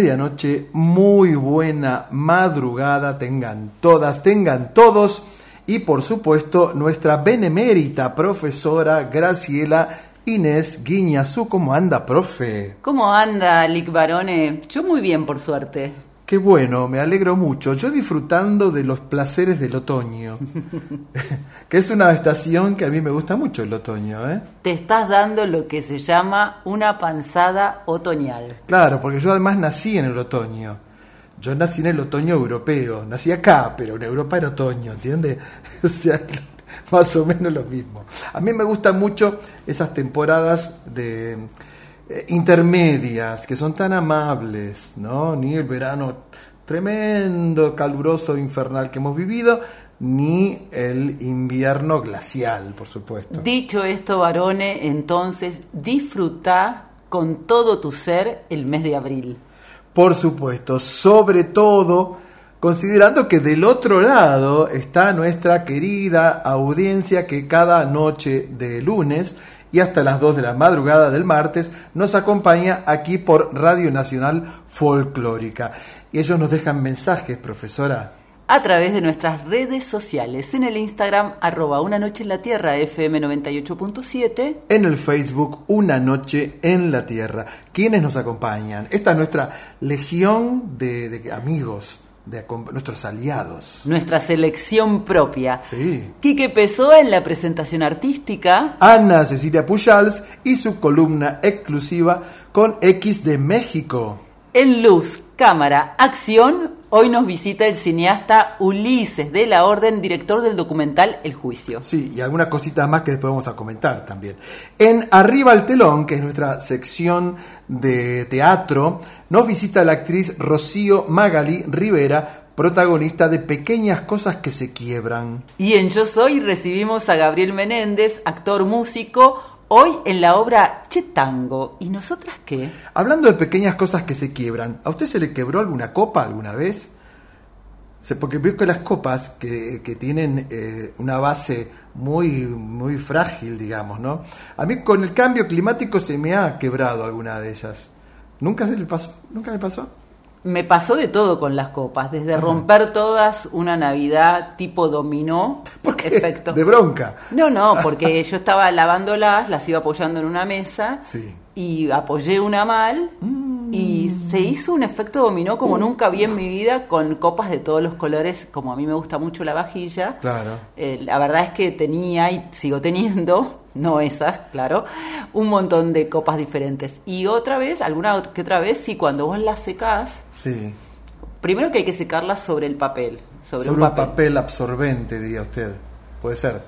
medianoche, muy buena madrugada, tengan todas, tengan todos y por supuesto nuestra benemérita profesora Graciela Inés Guiñazú. ¿Cómo anda, profe? ¿Cómo anda, Lick Barone? Yo muy bien, por suerte. Qué bueno, me alegro mucho. Yo disfrutando de los placeres del otoño, que es una estación que a mí me gusta mucho el otoño, ¿eh? Te estás dando lo que se llama una panzada otoñal. Claro, porque yo además nací en el otoño. Yo nací en el otoño europeo. Nací acá, pero en Europa era otoño, ¿entiendes? O sea, más o menos lo mismo. A mí me gustan mucho esas temporadas de eh, intermedias que son tan amables, ¿no? Ni el verano tremendo, caluroso, infernal que hemos vivido, ni el invierno glacial, por supuesto. Dicho esto, Barone, entonces disfruta con todo tu ser el mes de abril. Por supuesto, sobre todo considerando que del otro lado está nuestra querida audiencia que cada noche de lunes y hasta las 2 de la madrugada del martes nos acompaña aquí por Radio Nacional Folclórica. Y ellos nos dejan mensajes, profesora. A través de nuestras redes sociales, en el Instagram, arroba una noche en la tierra, FM 98.7. En el Facebook, Una Noche en la Tierra. ¿Quiénes nos acompañan? Esta es nuestra legión de, de amigos, de nuestros aliados. Nuestra selección propia. Sí. Quique Pessoa en la presentación artística. Ana Cecilia Pujals y su columna exclusiva con X de México. En luz, cámara, acción, hoy nos visita el cineasta Ulises de la Orden, director del documental El Juicio. Sí, y algunas cositas más que después vamos a comentar también. En Arriba al Telón, que es nuestra sección de teatro, nos visita la actriz Rocío Magali Rivera, protagonista de Pequeñas Cosas que se quiebran. Y en Yo Soy recibimos a Gabriel Menéndez, actor músico, hoy en la obra Chetango. ¿Y nosotras qué? Hablando de pequeñas cosas que se quiebran, ¿a usted se le quebró alguna copa alguna vez? Porque veo que las copas que, que tienen eh, una base muy, muy frágil, digamos, ¿no? A mí con el cambio climático se me ha quebrado alguna de ellas. ¿Nunca se le pasó? ¿Nunca le pasó? Me pasó de todo con las copas, desde romper todas una Navidad tipo dominó, ¿Por qué? efecto. De bronca. No, no, porque yo estaba lavándolas, las iba apoyando en una mesa Sí. Y apoyé una mal y se hizo un efecto dominó como nunca vi en mi vida con copas de todos los colores, como a mí me gusta mucho la vajilla. Claro. Eh, la verdad es que tenía y sigo teniendo, no esas, claro, un montón de copas diferentes. Y otra vez, alguna que otra vez, sí, cuando vos las secás, Sí. primero que hay que secarlas sobre el papel, sobre, Sobre, un un papel absorbente, diría usted. Puede ser.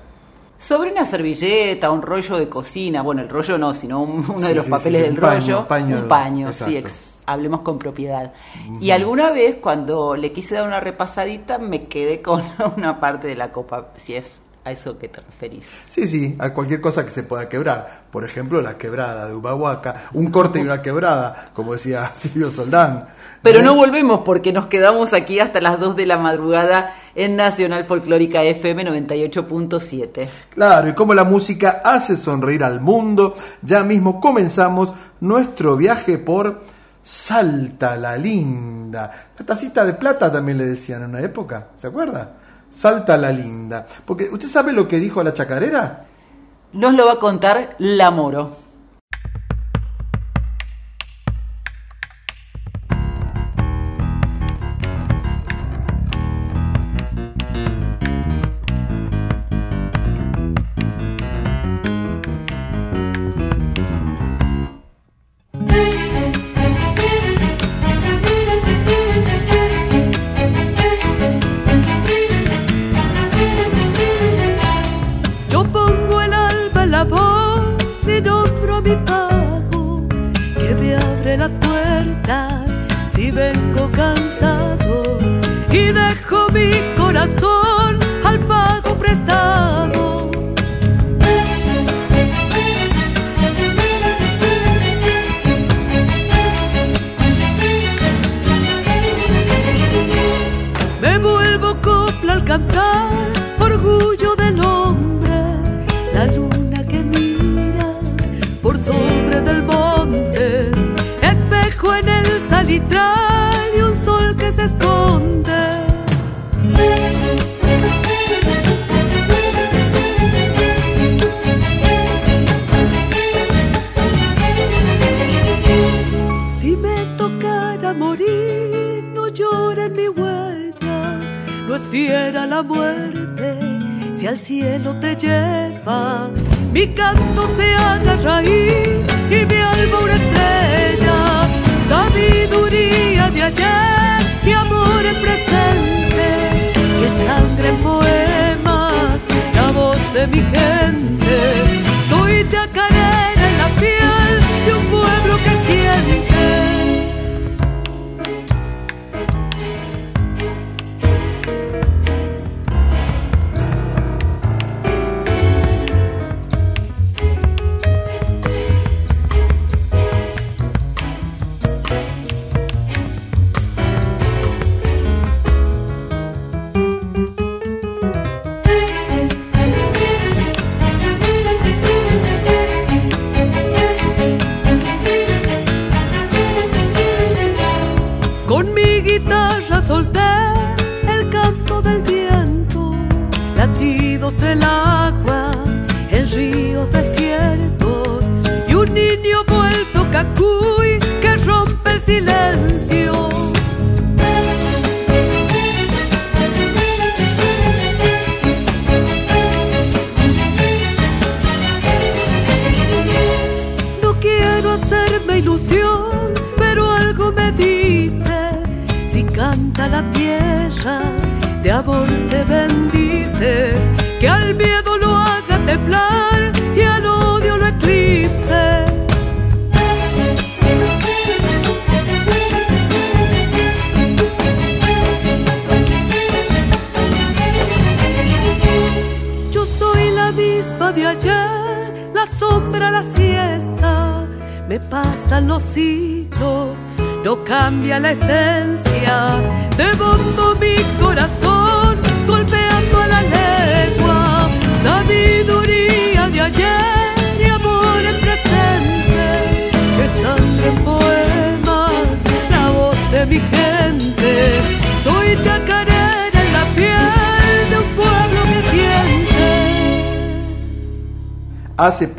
Sobre una servilleta, un rollo de cocina, bueno, el rollo no, sino un- uno de los sí, papeles sí, del un paño, rollo, paño, un paño, exacto. sí, ex- hablemos con propiedad. Y alguna vez cuando le quise dar una repasadita me quedé con una parte de la copa, si es a eso que te referís. Sí, sí, a cualquier cosa que se pueda quebrar. Por ejemplo, la quebrada de Ubahuaca, un corte y una quebrada, como decía Silvio Soldán. Pero no volvemos porque nos quedamos aquí hasta las 2 de la madrugada en Nacional Folclórica FM 98.7. Claro, y como la música hace sonreír al mundo, ya mismo comenzamos nuestro viaje por Salta la Linda. La tacita de plata también le decían en una época, ¿se acuerda? Salta la Linda. Porque, ¿usted sabe lo que dijo la chacarera? Nos lo va a contar La Moro.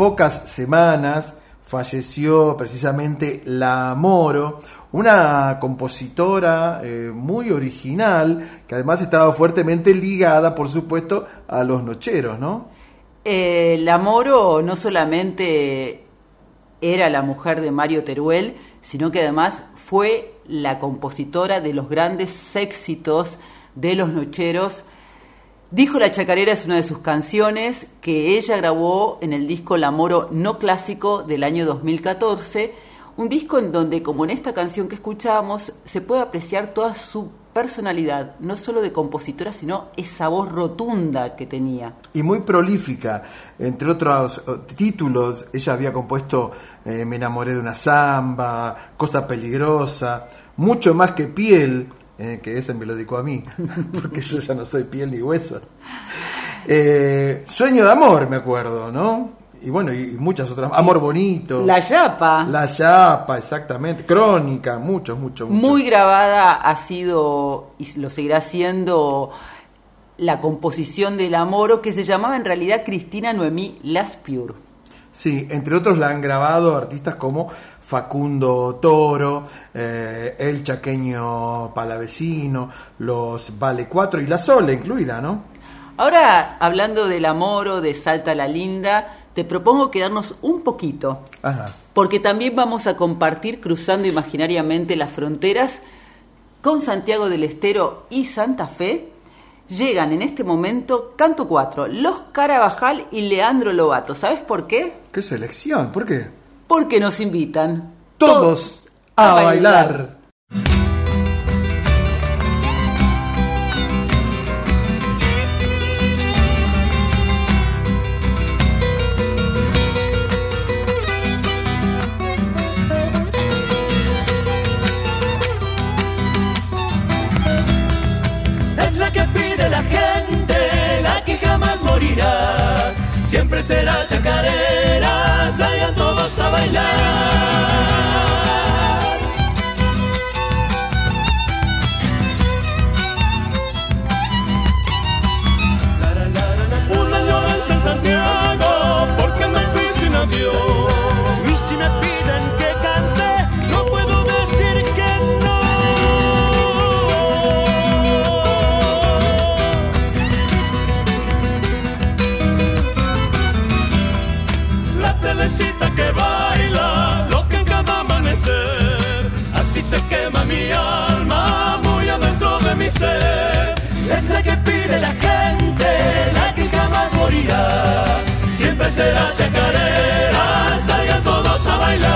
Pocas semanas falleció precisamente La Moro, una compositora eh, muy original que además estaba fuertemente ligada, por supuesto, a los nocheros, ¿no? Eh, la Moro no solamente era la mujer de Mario Teruel, sino que además fue la compositora de los grandes éxitos de los nocheros. Dijo la Chacarera es una de sus canciones que ella grabó en el disco La Moro no clásico del año 2014, un disco en donde, como en esta canción que escuchamos, se puede apreciar toda su personalidad, no solo de compositora, sino esa voz rotunda que tenía. Y muy prolífica, entre otros eh, títulos, ella había compuesto eh, Me enamoré de una samba, Cosa peligrosa, mucho más que piel, eh, que ese me lo dedicó a mí, porque yo ya no soy piel ni hueso. Sueño de amor, me acuerdo, ¿no? y bueno, y muchas otras. Amor Bonito. La Yapa. La Yapa, exactamente. Crónica, muchos, muchos. Mucho. Muy grabada ha sido, y lo seguirá siendo, la composición del Amoro, que se llamaba en realidad Cristina Noemí Laspiur. Sí, entre otros la han grabado artistas como Facundo Toro, eh, El Chaqueño Palavecino, los Vale 4 y La Sola incluida, ¿no? Ahora, hablando del Amoro, de Salta la Linda, te propongo quedarnos un poquito, porque también vamos a compartir cruzando imaginariamente las fronteras con Santiago del Estero y Santa Fe. Llegan en este momento Canto 4, Los Carabajal y Leandro Lobato. ¿Sabes por qué? ¿Qué selección? ¿Por qué? Porque nos invitan todos, a, bailar. La gente, la que jamás morirá, siempre será chacarera, salgan todos a bailar.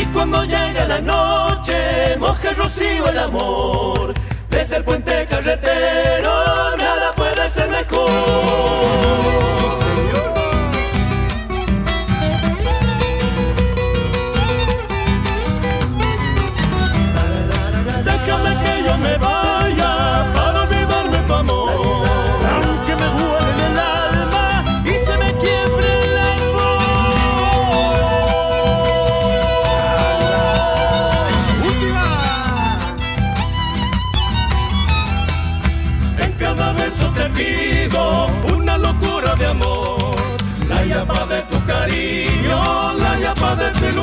Y cuando llega la noche, moja el rocío el amor. Desde el puente carretero, nada puede ser mejor.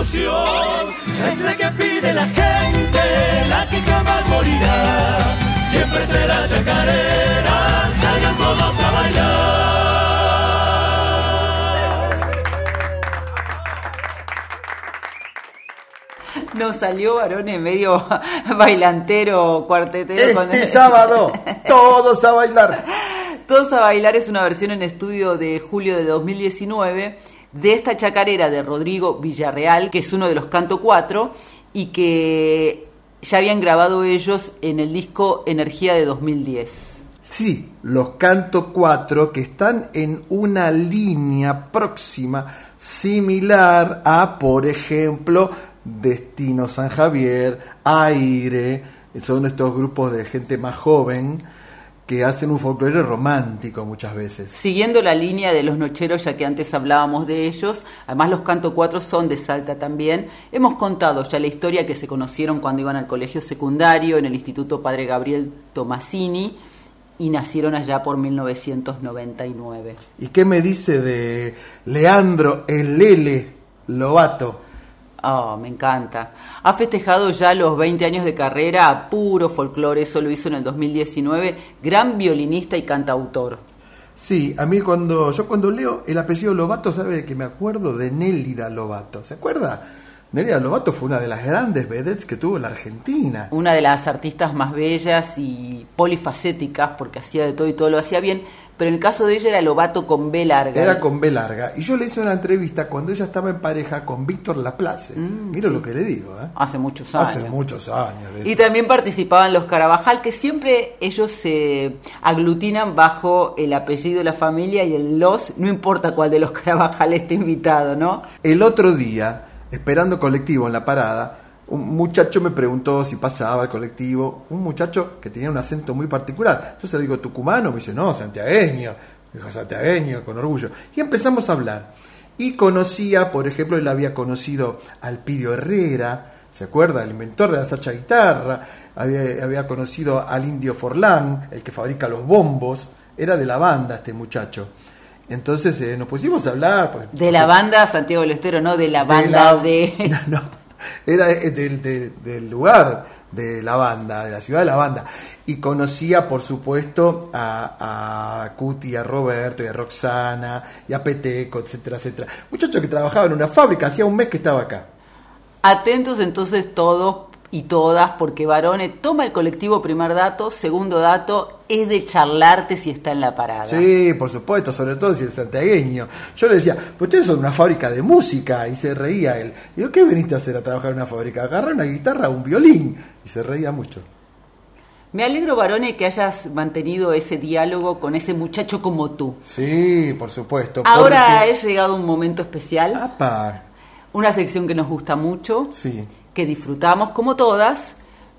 Es la que pide la gente, la que jamás morirá. Siempre será chacarera, salgan todos a bailar. Nos salió varones medio bailantero, cuartetero. con- Este sábado, todos a bailar. Todos a bailar es una versión en estudio de julio de 2019 de esta chacarera de Rodrigo Villarreal, que es uno de los Canto 4 y que ya habían grabado ellos en el disco Energía de 2010. Sí, los canto 4 que están en una línea próxima similar a, por ejemplo, Destino San Javier, Aire, son estos grupos de gente más joven que hacen un folclore romántico muchas veces. Siguiendo la línea de los nocheros, ya que antes hablábamos de ellos, además los canto cuatro son de Salta también, hemos contado ya la historia que se conocieron cuando iban al colegio secundario en el Instituto Padre Gabriel Tomasini y nacieron allá por 1999. ¿Y qué me dice de Leandro el Lele Lobato? Oh, me encanta. Ha festejado ya los 20 años de carrera a puro folclore, eso lo hizo en el 2019, gran violinista y cantautor. Sí, a mí cuando yo cuando leo el apellido Lobato, sabe que me acuerdo de Nélida Lobato, ¿se acuerda? Nélida Lobato fue una de las grandes vedettes que tuvo la Argentina. Una de las artistas más bellas y polifacéticas, porque hacía de todo y todo lo hacía bien, pero en el caso de ella era Lobato con B larga. Era con B larga. Y yo le hice una entrevista cuando ella estaba en pareja con Víctor Laplace. Mm, Mira sí. lo que le digo, ¿eh? Hace muchos años. Hace muchos años. Y también participaban los Carabajal, que siempre ellos se aglutinan bajo el apellido de la familia y el los, no importa cuál de los Carabajal esté invitado, ¿no? El otro día, esperando colectivo en la parada, un muchacho me preguntó si pasaba el colectivo, un muchacho que tenía un acento muy particular. Entonces le digo, tucumano, me dice, no, santiagueño. Dijo, santiagueño, con orgullo. Y empezamos a hablar. Y conocía, por ejemplo, él había conocido al Pidio Herrera, ¿se acuerda? El inventor de la sacha guitarra. Había, había conocido al Indio Forlán, el que fabrica los bombos. Era de la banda este muchacho. Entonces eh, nos pusimos a hablar. pues, De la banda Santiago del Estero, no de la banda de... la- No, era eh, del, lugar de la banda, de la ciudad de la banda. Y conocía, por supuesto, a, a Cuti, a Roberto, y a Roxana, y a Peteco, etcétera, etcétera. Muchacho que trabajaba en una fábrica, hacía un mes que estaba acá. Atentos entonces todos y todas, porque Barone toma el colectivo primer dato, segundo dato es de charlarte si está en la parada. Sí, por supuesto, sobre todo si es santiagueño. Yo le decía, pues ustedes son una fábrica de música, y se reía él. Y yo, ¿qué veniste a hacer a trabajar en una fábrica? Agarrar una guitarra, un violín, y se reía mucho. Me alegro, Barone, que hayas mantenido ese diálogo con ese muchacho como tú. Sí, por supuesto. Ahora porque- he llegado un momento especial, Apa, una sección que nos gusta mucho, sí. Que disfrutamos como todas,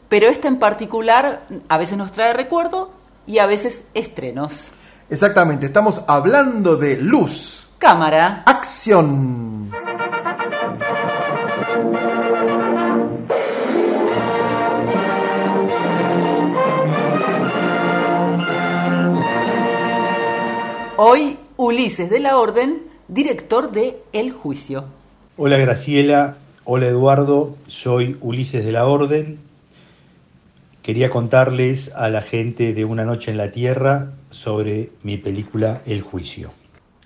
pero esta en particular a veces nos trae recuerdo y a veces estrenos. Exactamente, estamos hablando de luz. Cámara. Acción. Hoy Ulises de la Orden, director de El Juicio. Hola Graciela, hola Eduardo, soy Ulises de la Orden. Quería contarles a la gente de Una Noche en la Tierra sobre mi película El Juicio.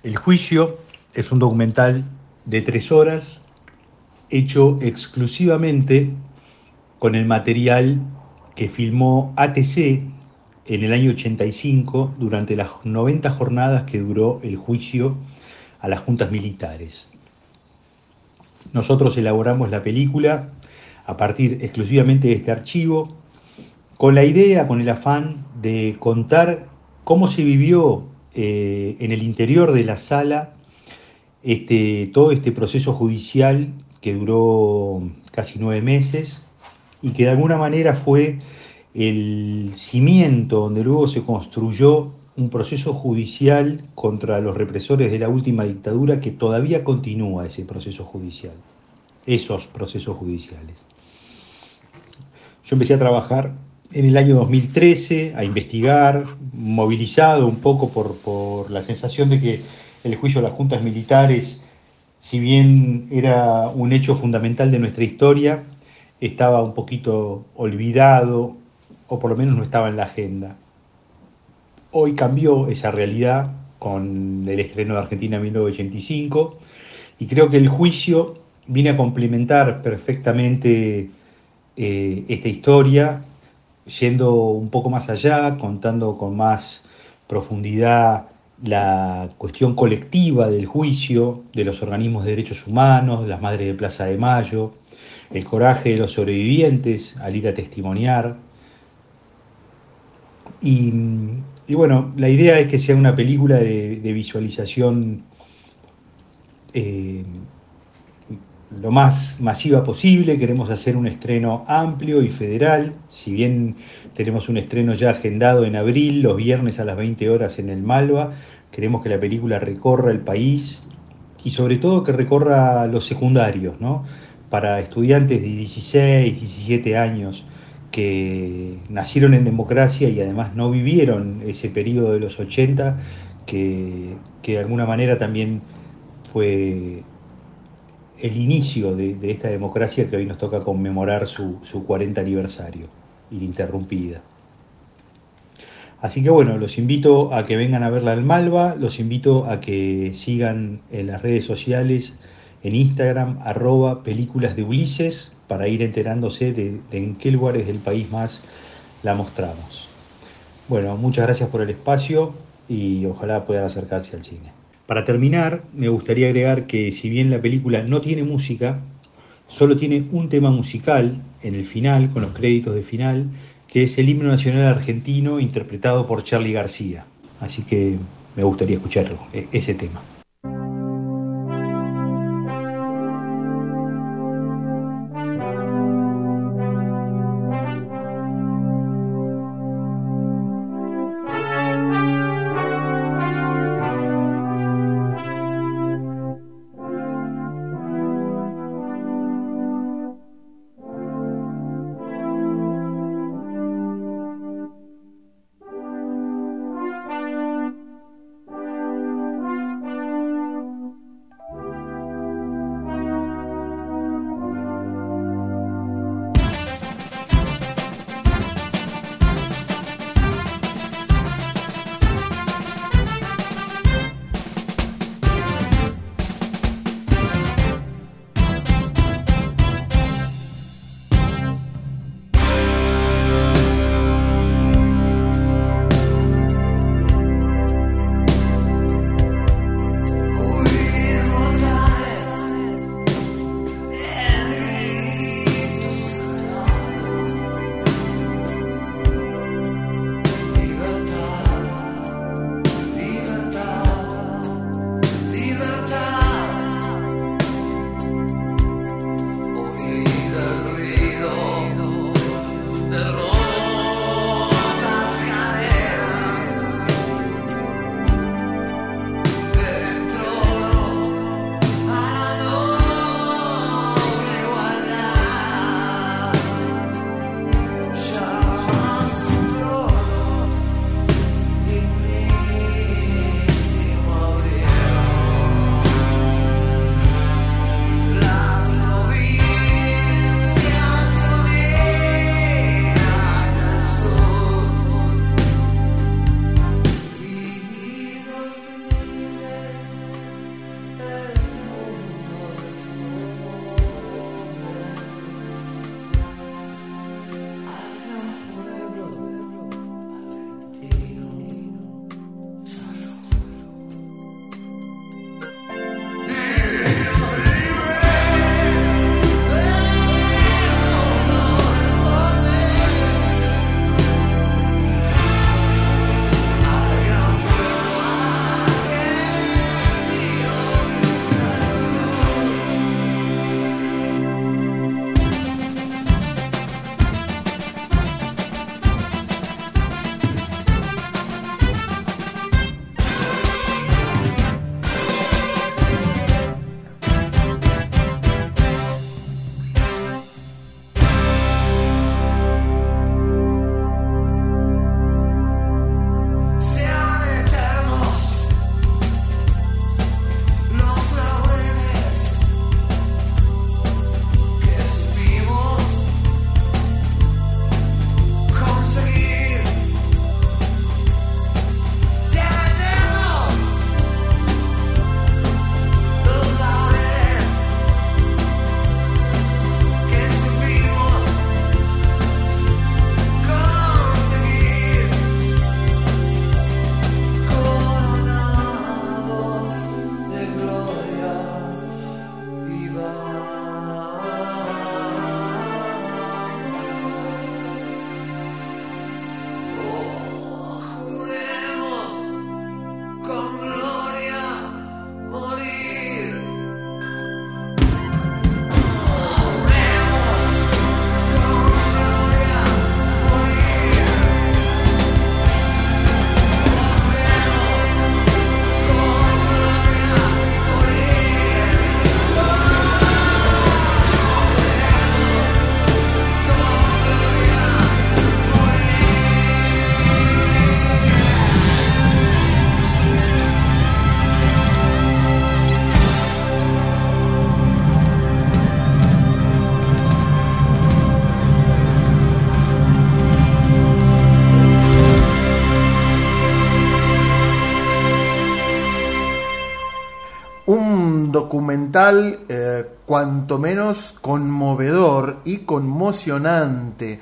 El Juicio es un documental de tres horas hecho exclusivamente con el material que filmó ATC en el año 85 durante las 90 jornadas que duró el juicio a las juntas militares. Nosotros elaboramos la película a partir exclusivamente de este archivo, con la idea, con el afán de contar cómo se vivió eh, en el interior de la sala este, todo este proceso judicial que duró casi nueve meses y que de alguna manera fue el cimiento donde luego se construyó un proceso judicial contra los represores de la última dictadura que todavía continúa ese proceso judicial, esos procesos judiciales. Yo empecé a trabajar en el año 2013, a investigar, movilizado un poco por, por la sensación de que el juicio a las juntas militares, si bien era un hecho fundamental de nuestra historia, estaba un poquito olvidado o por lo menos no estaba en la agenda. Hoy cambió esa realidad con el estreno de Argentina en 1985 y creo que el juicio viene a complementar perfectamente eh, esta historia, yendo un poco más allá, contando con más profundidad la cuestión colectiva del juicio, de los organismos de derechos humanos, las madres de Plaza de Mayo, el coraje de los sobrevivientes al ir a testimoniar. Y, y bueno, la idea es que sea una película de, visualización eh, lo más masiva posible, queremos hacer un estreno amplio y federal, si bien tenemos un estreno ya agendado en abril, los viernes a las 20 horas en el Malva, queremos que la película recorra el país y sobre todo que recorra los secundarios, ¿no? para estudiantes de 16, 17 años que nacieron en democracia y además no vivieron ese periodo de los 80, que, de alguna manera también fue el inicio de, esta democracia que hoy nos toca conmemorar su, su 40 aniversario, ininterrumpida. Así que bueno, los invito a que vengan a verla al Malva, los invito a que sigan en las redes sociales, en Instagram, arroba películas de Ulises, para ir enterándose de, en qué lugares del país más la mostramos. Bueno, muchas gracias por el espacio y ojalá puedan acercarse al cine. Para terminar, me gustaría agregar que si bien la película no tiene música, solo tiene un tema musical en el final, con los créditos de final, que es el himno nacional argentino interpretado por Charlie García. Así que me gustaría escucharlo, ese tema. Documental eh, cuanto menos conmovedor y conmocionante.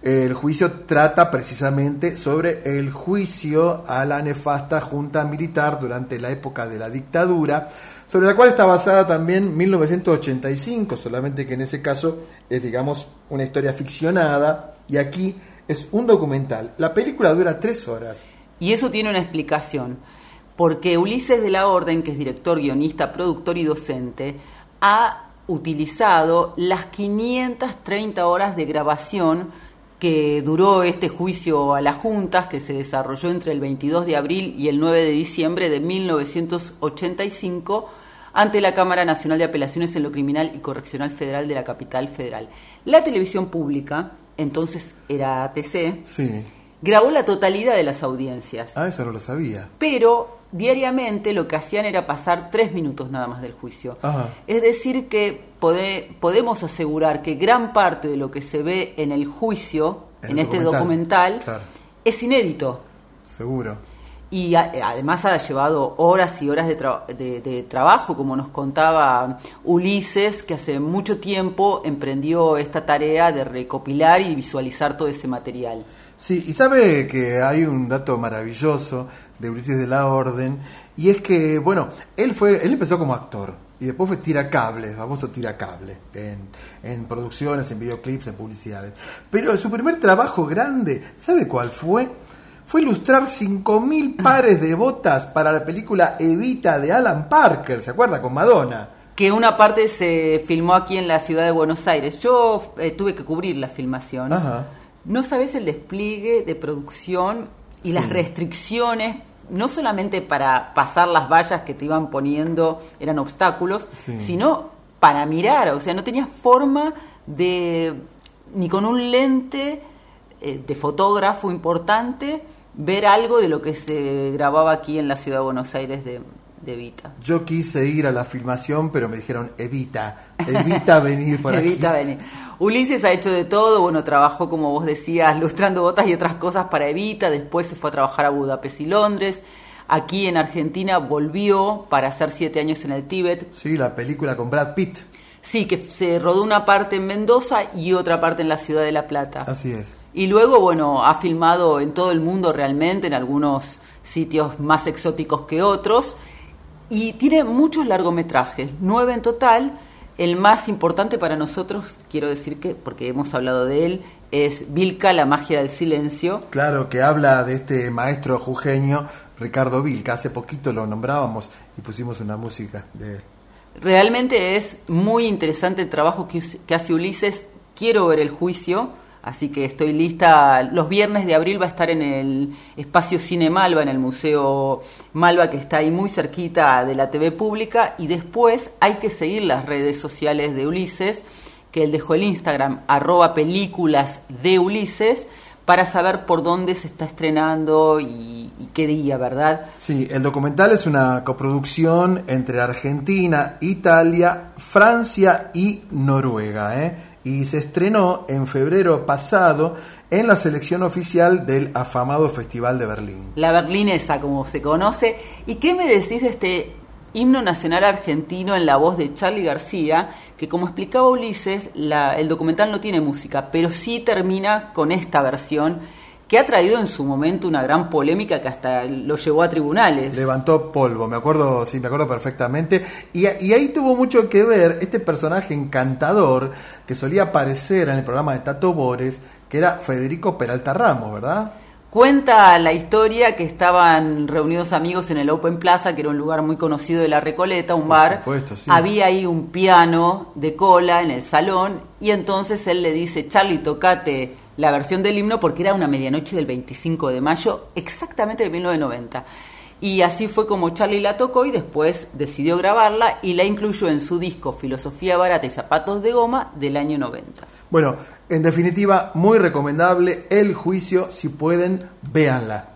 El juicio trata precisamente sobre el juicio a la nefasta junta militar durante la época de la dictadura, sobre la cual está basada también 1985, solamente que en ese caso es, digamos, una historia ficcionada y aquí es un documental. La película dura tres horas. Y eso tiene una explicación, porque Ulises de la Orden, que es director, guionista, productor y docente, ha utilizado las 530 horas de grabación que duró este juicio a las juntas, que se desarrolló entre el 22 de abril y el 9 de diciembre de 1985 ante la Cámara Nacional de Apelaciones en lo Criminal y Correccional Federal de la Capital Federal. La televisión pública, entonces era ATC, Sí. Grabó la totalidad de las audiencias, Ah, eso no lo sabía. pero diariamente lo que hacían era pasar tres minutos nada más del juicio. Ajá. Es decir, que pode- podemos asegurar que gran parte de lo que se ve en el juicio, En en, el este documental, documental, claro. es inédito. Seguro. Y a- además ha llevado horas y horas de, tra- de- de trabajo, como nos contaba Ulises, que hace mucho tiempo emprendió esta tarea de recopilar y visualizar todo ese material. Sí, y sabe que hay un dato maravilloso de Ulises de la Orden, y es que, bueno, él fue, él empezó como actor, y después fue tiracable, famoso tiracable, en, en producciones, en videoclips, en publicidades. Pero su primer trabajo grande, ¿sabe cuál fue? Fue ilustrar 5.000 pares de botas para la película Evita de Alan Parker, ¿se acuerda? Con Madonna. Que una parte se filmó aquí en la ciudad de Buenos Aires. Yo eh, tuve que cubrir la filmación. Ajá. No sabes el despliegue de producción y Sí. las restricciones, no solamente para pasar las vallas que te iban poniendo, eran obstáculos, Sí. sino para mirar. O sea, no tenías forma de, ni con un lente eh, de fotógrafo importante, ver algo de lo que se grababa aquí en la ciudad de Buenos Aires de, de Vita. Yo quise ir a la filmación, pero me dijeron, evita, evita venir por aquí. Evita venir. Ulises ha hecho de todo, bueno, trabajó como vos decías, lustrando botas y otras cosas para Evita, después se fue a trabajar a Budapest y Londres, aquí en Argentina volvió para hacer siete años en el Tíbet, Sí, la película con Brad Pitt. sí, que se rodó una parte en Mendoza y otra parte en la ciudad de La Plata. Así es. Y luego, bueno, ha filmado en todo el mundo realmente, en algunos sitios más exóticos que otros, y tiene muchos largometrajes, nueve en total. El más importante para nosotros, quiero decir que, porque hemos hablado de él, es Vilca, la magia del silencio. Claro, que habla de este maestro jujeño, Ricardo Vilca. Hace poquito lo nombrábamos y pusimos una música de él. Realmente es muy interesante el trabajo que, que hace Ulises. Quiero ver el juicio, así que estoy lista. Los viernes de abril va a estar en el espacio Cine Malva, en el Museo Malva, que está ahí muy cerquita de la TV pública. Y después hay que seguir las redes sociales de Ulises, que él dejó el Instagram, arroba películas de Ulises, para saber por dónde se está estrenando y, y qué día, ¿verdad? Sí, el documental es una coproducción entre Argentina, Italia, Francia y Noruega, ¿eh? Y se estrenó en febrero pasado en la selección oficial del afamado Festival de Berlín. La berlinesa, como se conoce. ¿Y qué me decís de este himno nacional argentino en la voz de Charlie García? Que como explicaba Ulises, el documental no tiene música, pero sí termina con esta versión que ha traído en su momento una gran polémica que hasta lo llevó a tribunales. Levantó polvo, me acuerdo, sí, me acuerdo perfectamente. Y, y ahí tuvo mucho que ver este personaje encantador que solía aparecer en el programa de Tato Bores, que era Federico Peralta Ramos, ¿verdad? Cuenta la historia que estaban reunidos amigos en el Open Plaza, que era un lugar muy conocido de la Recoleta, un Por bar. supuesto, sí. Había ahí un piano de cola en el salón y entonces él le dice, Charlie, tocate la versión del himno porque era una medianoche del 25 de mayo, exactamente de 1990. Y así fue como Charlie la tocó y después decidió grabarla y la incluyó en su disco Filosofía Barata y Zapatos de Goma del año 90. Bueno, en definitiva, muy recomendable el juicio, si pueden, véanla.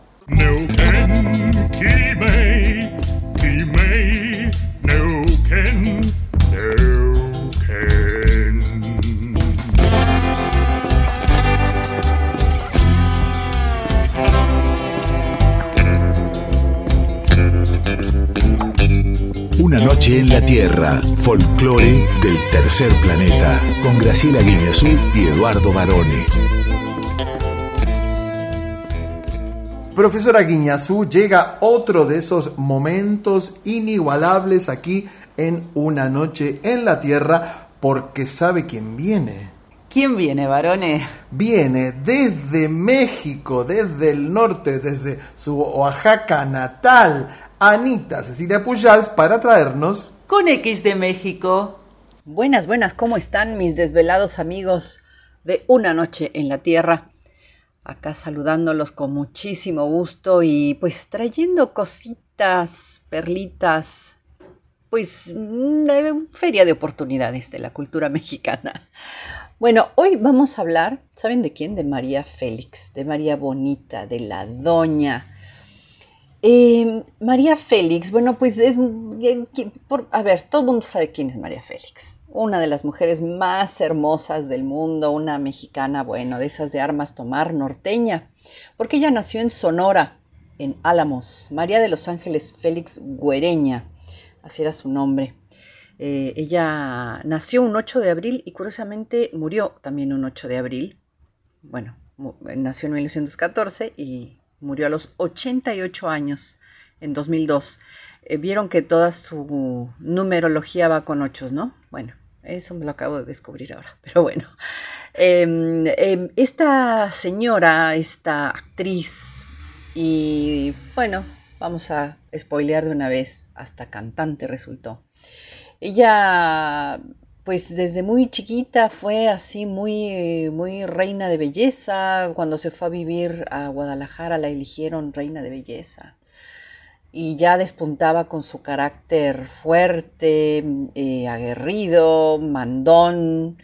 Una noche en la Tierra, folclore del tercer planeta, con Graciela Guineazú y Eduardo Barone. Profesora Guiñazú, llega otro de esos momentos inigualables aquí en Una Noche en la Tierra, porque sabe quién viene. ¿Quién viene, varones? Viene desde México, desde el norte, desde su Oaxaca natal, Anita Cecilia Pujals, para traernos... Con X de México. Buenas, buenas, ¿cómo están mis desvelados amigos de Una Noche en la Tierra? acá saludándolos con muchísimo gusto y pues trayendo cositas, perlitas, pues de feria de oportunidades de la cultura mexicana. Bueno, hoy vamos a hablar, ¿saben de quién? De María Félix, de María Bonita, de la Doña. Eh, María Félix, bueno, pues es, a ver, todo el mundo sabe quién es María Félix una de las mujeres más hermosas del mundo, una mexicana, bueno, de esas de armas tomar, norteña, porque ella nació en Sonora, en Álamos, María de los Ángeles Félix Güereña, así era su nombre. Eh, ella nació un 8 de abril y curiosamente murió también un 8 de abril. Bueno, nació en 1914 y murió a los 88 años en 2002. Eh, vieron que toda su numerología va con ochos, ¿no? Bueno, eso me lo acabo de descubrir ahora, pero bueno. Em, em, esta señora, esta actriz, y bueno, vamos a spoilear de una vez, hasta cantante resultó. Ella, pues desde muy chiquita fue así muy, muy reina de belleza. Cuando se fue a vivir a Guadalajara la eligieron reina de belleza y ya despuntaba con su carácter fuerte, eh, aguerrido, mandón,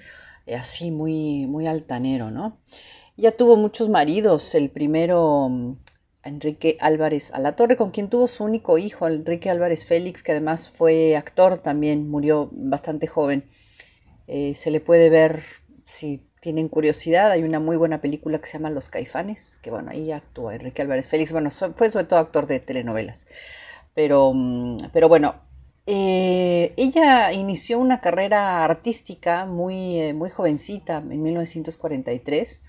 eh, así muy, muy altanero, ¿no? Ya tuvo muchos maridos, el primero mm, Enrique Álvarez Alatorre, con quien tuvo su único hijo, Enrique Álvarez Félix, que además fue actor también, murió bastante joven. Eh, se le puede ver, si tienen curiosidad, hay una muy buena película que se llama Los Caifanes, que bueno, ahí actúa Enrique Álvarez Félix, bueno, fue sobre todo actor de telenovelas, pero, mm, pero bueno, eh, ella inició una carrera artística muy, eh, muy jovencita, en 1943.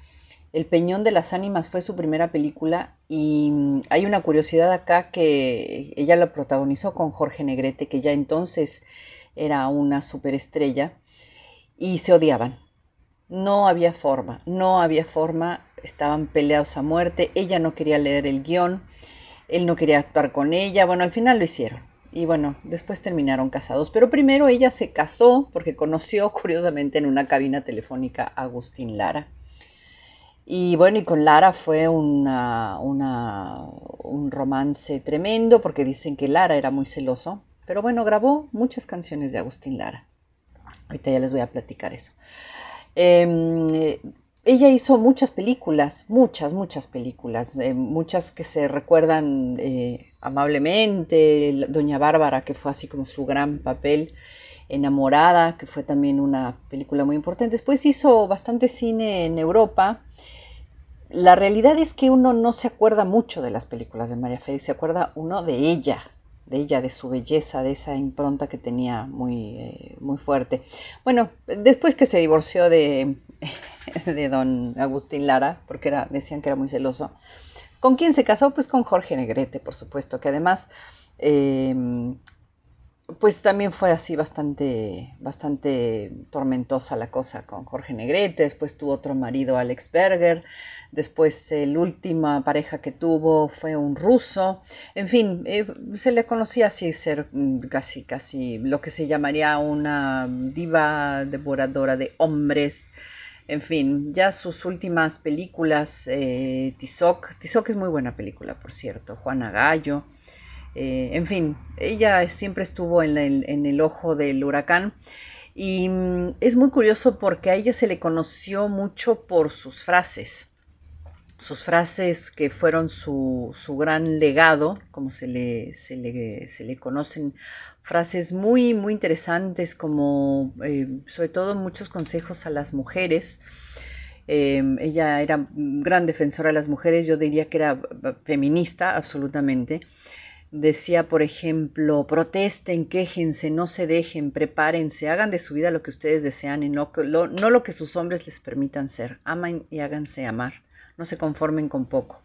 El Peñón de las Ánimas fue su primera película y mm, hay una curiosidad acá que ella la protagonizó con Jorge Negrete, que ya entonces era una superestrella, y se odiaban no había forma, no había forma, estaban peleados a muerte, ella no quería leer el guion, él no quería actuar con ella, bueno, al final lo hicieron. Y bueno, después terminaron casados. Pero primero ella se casó porque conoció curiosamente en una cabina telefónica a Agustín Lara. Y bueno, y con Lara fue un romance tremendo porque dicen que Lara era muy celoso. Pero bueno, grabó muchas canciones de Agustín Lara. Ahorita ya les voy a platicar eso. Em, ella hizo muchas películas, muchas, muchas películas, eh, muchas que se recuerdan eh, amablemente, Doña Bárbara, que fue así como su gran papel, Enamorada, que fue también una película muy importante. Después hizo bastante cine en Europa. La realidad es que uno no se acuerda mucho de las películas de María Félix, se acuerda uno de ella, de ella, de su belleza, de esa impronta que tenía muy, eh, muy fuerte. Bueno, después que se divorció de, de don Agustín Lara, porque era, decían que era muy celoso, ¿con quién se casó? Pues con Jorge Negrete, por supuesto, que además... Eh, pues también fue así bastante, bastante tormentosa la cosa con Jorge Negrete, después tuvo otro marido, Alex Berger, después la última pareja que tuvo fue un ruso, en fin, eh, se le conocía así ser mm, casi, casi lo que se llamaría una diva devoradora de hombres, en fin, ya sus últimas películas, eh, Tizoc, Tizoc es muy buena película, por cierto, Juana Gallo, eh, en fin, ella siempre estuvo en, el ojo del huracán. Y mm, es muy curioso porque a ella se le conoció mucho por sus frases, sus frases que fueron su, gran legado, como se le, se le, conocen, frases muy, muy interesantes, como eh, sobre todo muchos consejos a las mujeres. Eh, ella era gran defensora de las mujeres, yo diría que era feminista absolutamente. Decía, por ejemplo, protesten, quéjense, no se dejen, prepárense, hagan de su vida lo que ustedes desean y no lo, no lo que sus hombres les permitan ser. Amen y háganse amar. No se conformen con poco.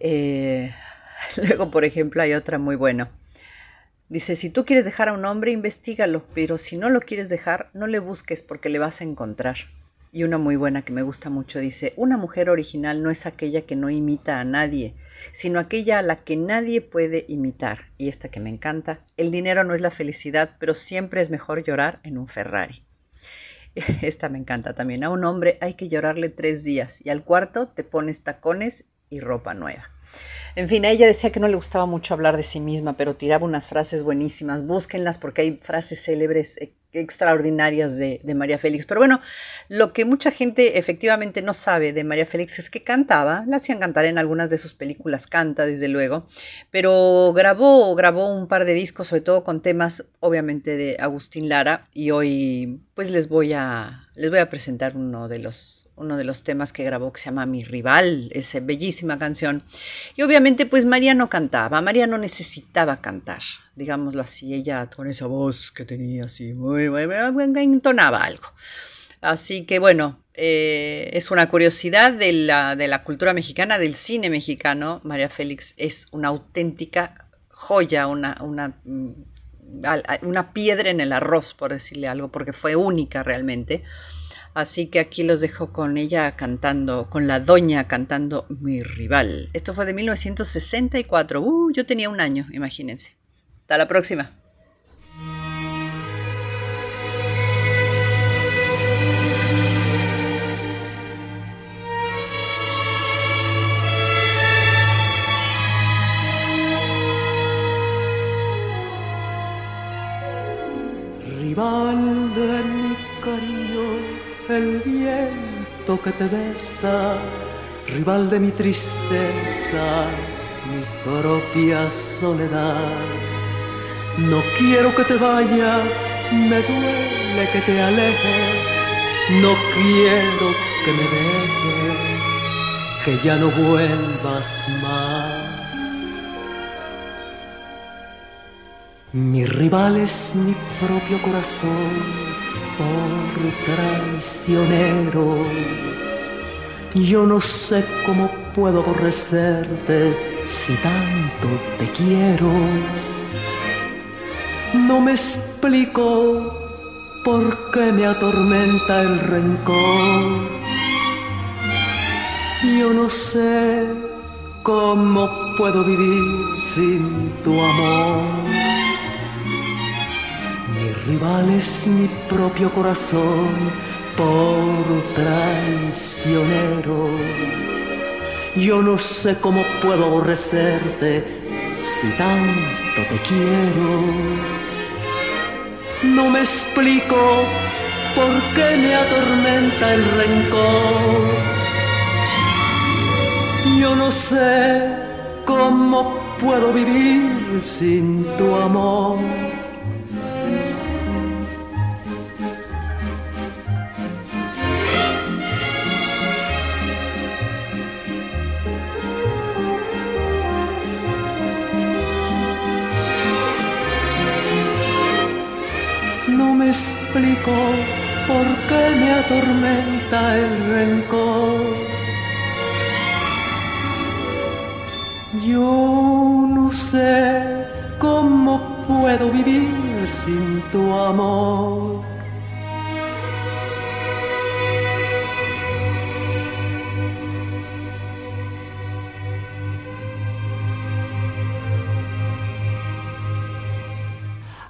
Eh, luego, por ejemplo, hay otra muy buena. Dice, si tú quieres dejar a un hombre, investigalo, pero si no lo quieres dejar, no le busques porque le vas a encontrar. Y una muy buena que me gusta mucho dice, una mujer original no es aquella que no imita a nadie, sino aquella a la que nadie puede imitar. Y esta que me encanta, el dinero no es la felicidad, pero siempre es mejor llorar en un Ferrari. Esta me encanta también. A un hombre hay que llorarle tres días y al cuarto te pones tacones y ropa nueva. En fin, ella decía que no le gustaba mucho hablar de sí misma, pero tiraba unas frases buenísimas. Búsquenlas porque hay frases célebres eh, extraordinarias de, María Félix. Pero bueno, lo que mucha gente efectivamente no sabe de María Félix es que cantaba, la hacían cantar en algunas de sus películas, canta desde luego, pero grabó, grabó un par de discos, sobre todo con temas obviamente de Agustín Lara, y hoy pues les voy a, les voy a presentar uno de los uno de los temas que grabó que se llama Mi Rival, esa bellísima canción. Y obviamente pues María no cantaba, María no necesitaba cantar, digámoslo así, ella con esa voz que tenía así, muy, muy, entonaba algo. Así que bueno, eh, es una curiosidad de la, de la cultura mexicana, del cine mexicano. María Félix es una auténtica joya, una, una, mm, una piedra en el arroz, por decirle algo, porque fue única realmente. Así que aquí los dejo con ella cantando, con la doña cantando Mi rival. Esto fue de 1964. Uh, yo tenía un año, imagínense. Hasta la próxima. Rival de el viento que te besa, rival de mi tristeza, mi propia soledad. No quiero que te vayas, me duele que te alejes, no quiero que me dejes, que ya no vuelvas más. Mi rival es mi propio corazón por traicionero. Yo no sé cómo puedo aborrecerte si tanto te quiero. No me explico por qué me atormenta el rencor. Yo no sé cómo puedo vivir sin tu amor rival es mi propio corazón por traicionero. Yo no sé cómo puedo aborrecerte si tanto te quiero. No me explico por qué me atormenta el rencor. Yo no sé cómo puedo vivir sin tu amor. Explico por qué me atormenta el rencor. Yo no sé cómo puedo vivir sin tu amor.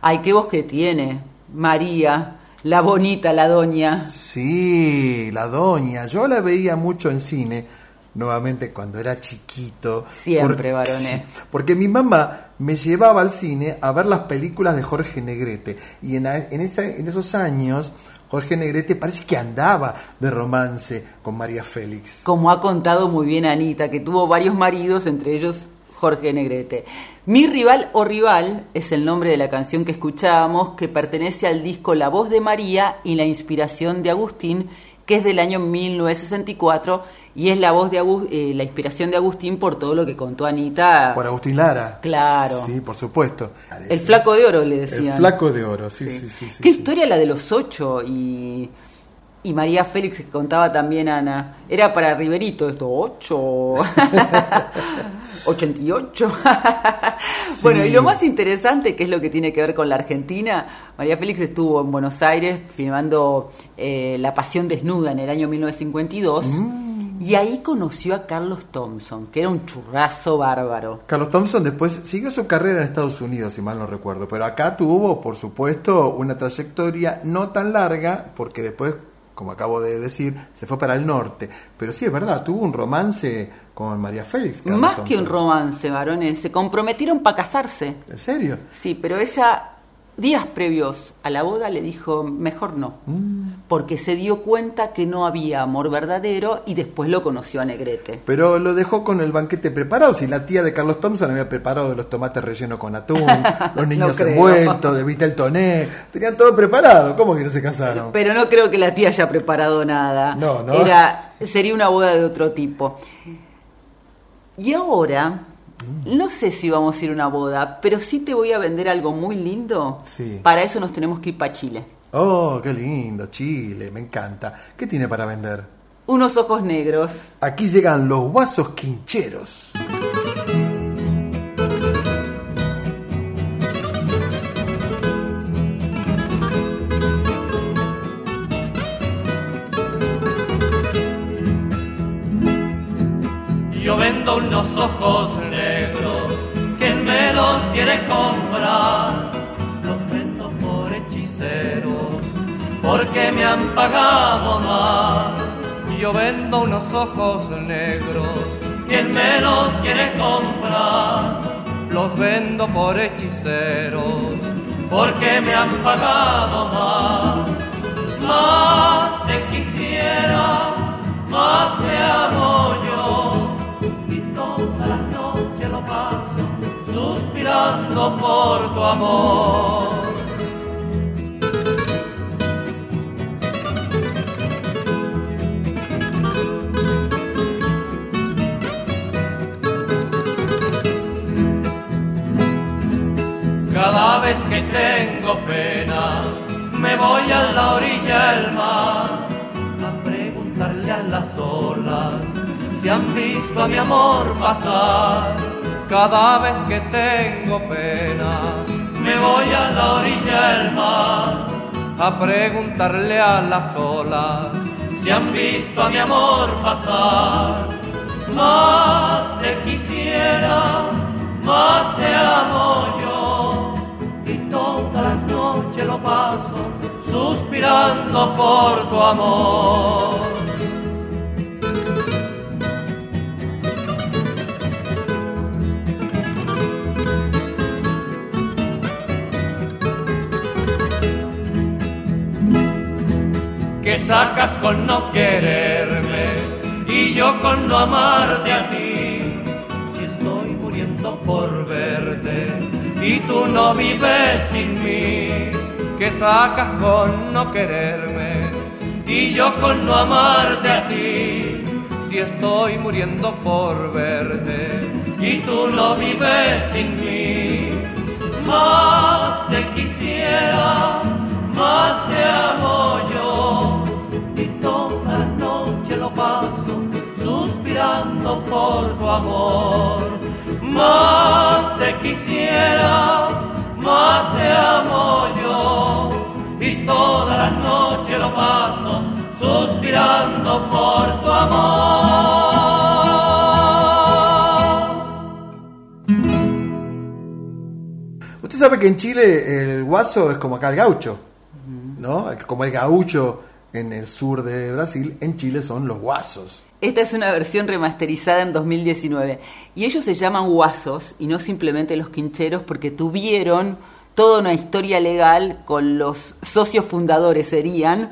Ay, qué voz que tiene. María, la bonita, la doña. Sí, la doña. Yo la veía mucho en cine, nuevamente cuando era chiquito. Siempre, varones. porque mi mamá me llevaba al cine a ver las películas de Jorge Negrete. Y en, en, en esos años... Jorge Negrete parece que andaba de romance con María Félix. Como ha contado muy bien Anita, que tuvo varios maridos, entre ellos Jorge Negrete. Mi rival o rival es el nombre de la canción que escuchábamos, que pertenece al disco La voz de María y la inspiración de Agustín, que es del año 1964 Y es la voz de Agus- eh, la inspiración de Agustín por todo lo que contó Anita. Por Agustín Lara. Claro. Sí, por supuesto. El flaco de oro le El decían. flaco de oro, sí, sí, sí. sí, Qué sí. historia la de los ocho y, y María Félix que contaba también Ana. Era para Riverito esto, ocho. 88. Bueno, y lo más interesante, que es lo que tiene que ver con la Argentina, María Félix estuvo en Buenos Aires filmando eh, La Pasión Desnuda en el año 1952 y ahí conoció a Carlos Thompson, que era un churrazo bárbaro. Carlos Thompson después siguió su carrera en Estados Unidos, si mal no recuerdo, pero acá tuvo, por supuesto, una trayectoria no tan larga, porque después, como acabo de decir, se fue para el norte. Pero sí, es verdad, tuvo un romance con María Félix. Carlos Más que un romance, varones, se comprometieron para casarse. ¿En serio? Sí, pero ella, días previos a la boda, le dijo, mejor no, porque se dio cuenta que no había amor verdadero y después lo conoció a Negrete. Pero lo dejó con el banquete preparado. Si la tía de Carlos Thompson había preparado los tomates rellenos con atún, los niños creo. envueltos, de Vitel Toné, tenían todo preparado. ¿Cómo que no se casaron? Pero no creo que la tía haya preparado nada. No, no. Era, sería una boda de otro tipo. Y ahora, no sé si vamos a ir a una boda, pero sí te voy a vender algo muy lindo. Sí. Para eso nos tenemos que ir para Chile. Oh, qué lindo, Chile, me encanta. ¿Qué tiene para vender? Unos ojos negros. Aquí llegan los guasos quincheros. Me han pagado mal. Yo vendo unos ojos negros, quien me los quiere comprar, los vendo por hechiceros, porque me han pagado mal. Más te quisiera, más te amo yo y toda la noche lo paso suspirando por tu amor. Cada vez que tengo pena, me voy a la orilla del mar a preguntarle a las olas si han visto a mi amor pasar. Cada vez que tengo pena, me voy a la orilla del mar a preguntarle a las olas si han visto a mi amor pasar. Más te quisiera, más te amo yo noches lo paso suspirando por tu amor. que sacas con no quererme y yo con no amarte a ti. Si estoy muriendo por verte y tú no vives sin mí, que sacas con no quererme y yo con no amarte a ti. Si estoy muriendo por verte y tú no vives sin mí, más te quisiera, más te amo yo y toda la noche lo paso suspirando por tu amor. Más te quisiera, más te amo yo y toda la noche lo paso suspirando por tu amor. Usted sabe que en Chile el guaso es como acá el gaucho, ¿no? Como el gaucho en el sur de Brasil, en Chile son los guasos. Esta es una versión remasterizada en 2019 y ellos se llaman guasos y no simplemente los quincheros porque tuvieron toda una historia legal con los socios fundadores serían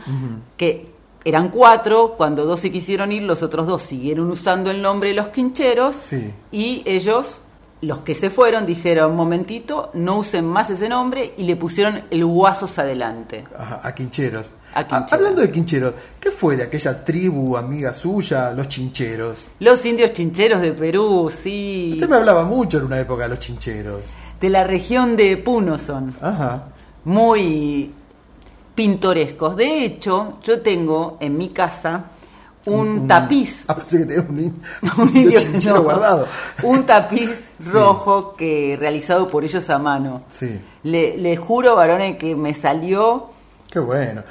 que eran cuatro, cuando dos se quisieron ir, los otros dos siguieron usando el nombre de los quincheros Sí. y ellos los que se fueron dijeron, momentito, no usen más ese nombre y le pusieron el Guasos adelante. Ajá, a Quincheros. A Ah, hablando de Quincheros, ¿qué fue de aquella tribu amiga suya, los Chincheros? Los indios chincheros de Perú, sí. Usted me hablaba mucho en una época de los Chincheros. De la región de Puno son. Ajá. Muy pintorescos. De hecho, yo tengo en mi casa un tapiz. Ah, pensé que tenía un, in- un un indio- chinchero no, guardado. Un tapiz rojo que realizado por ellos a mano. Sí, Le, le juro, varones, que me salió qué bueno.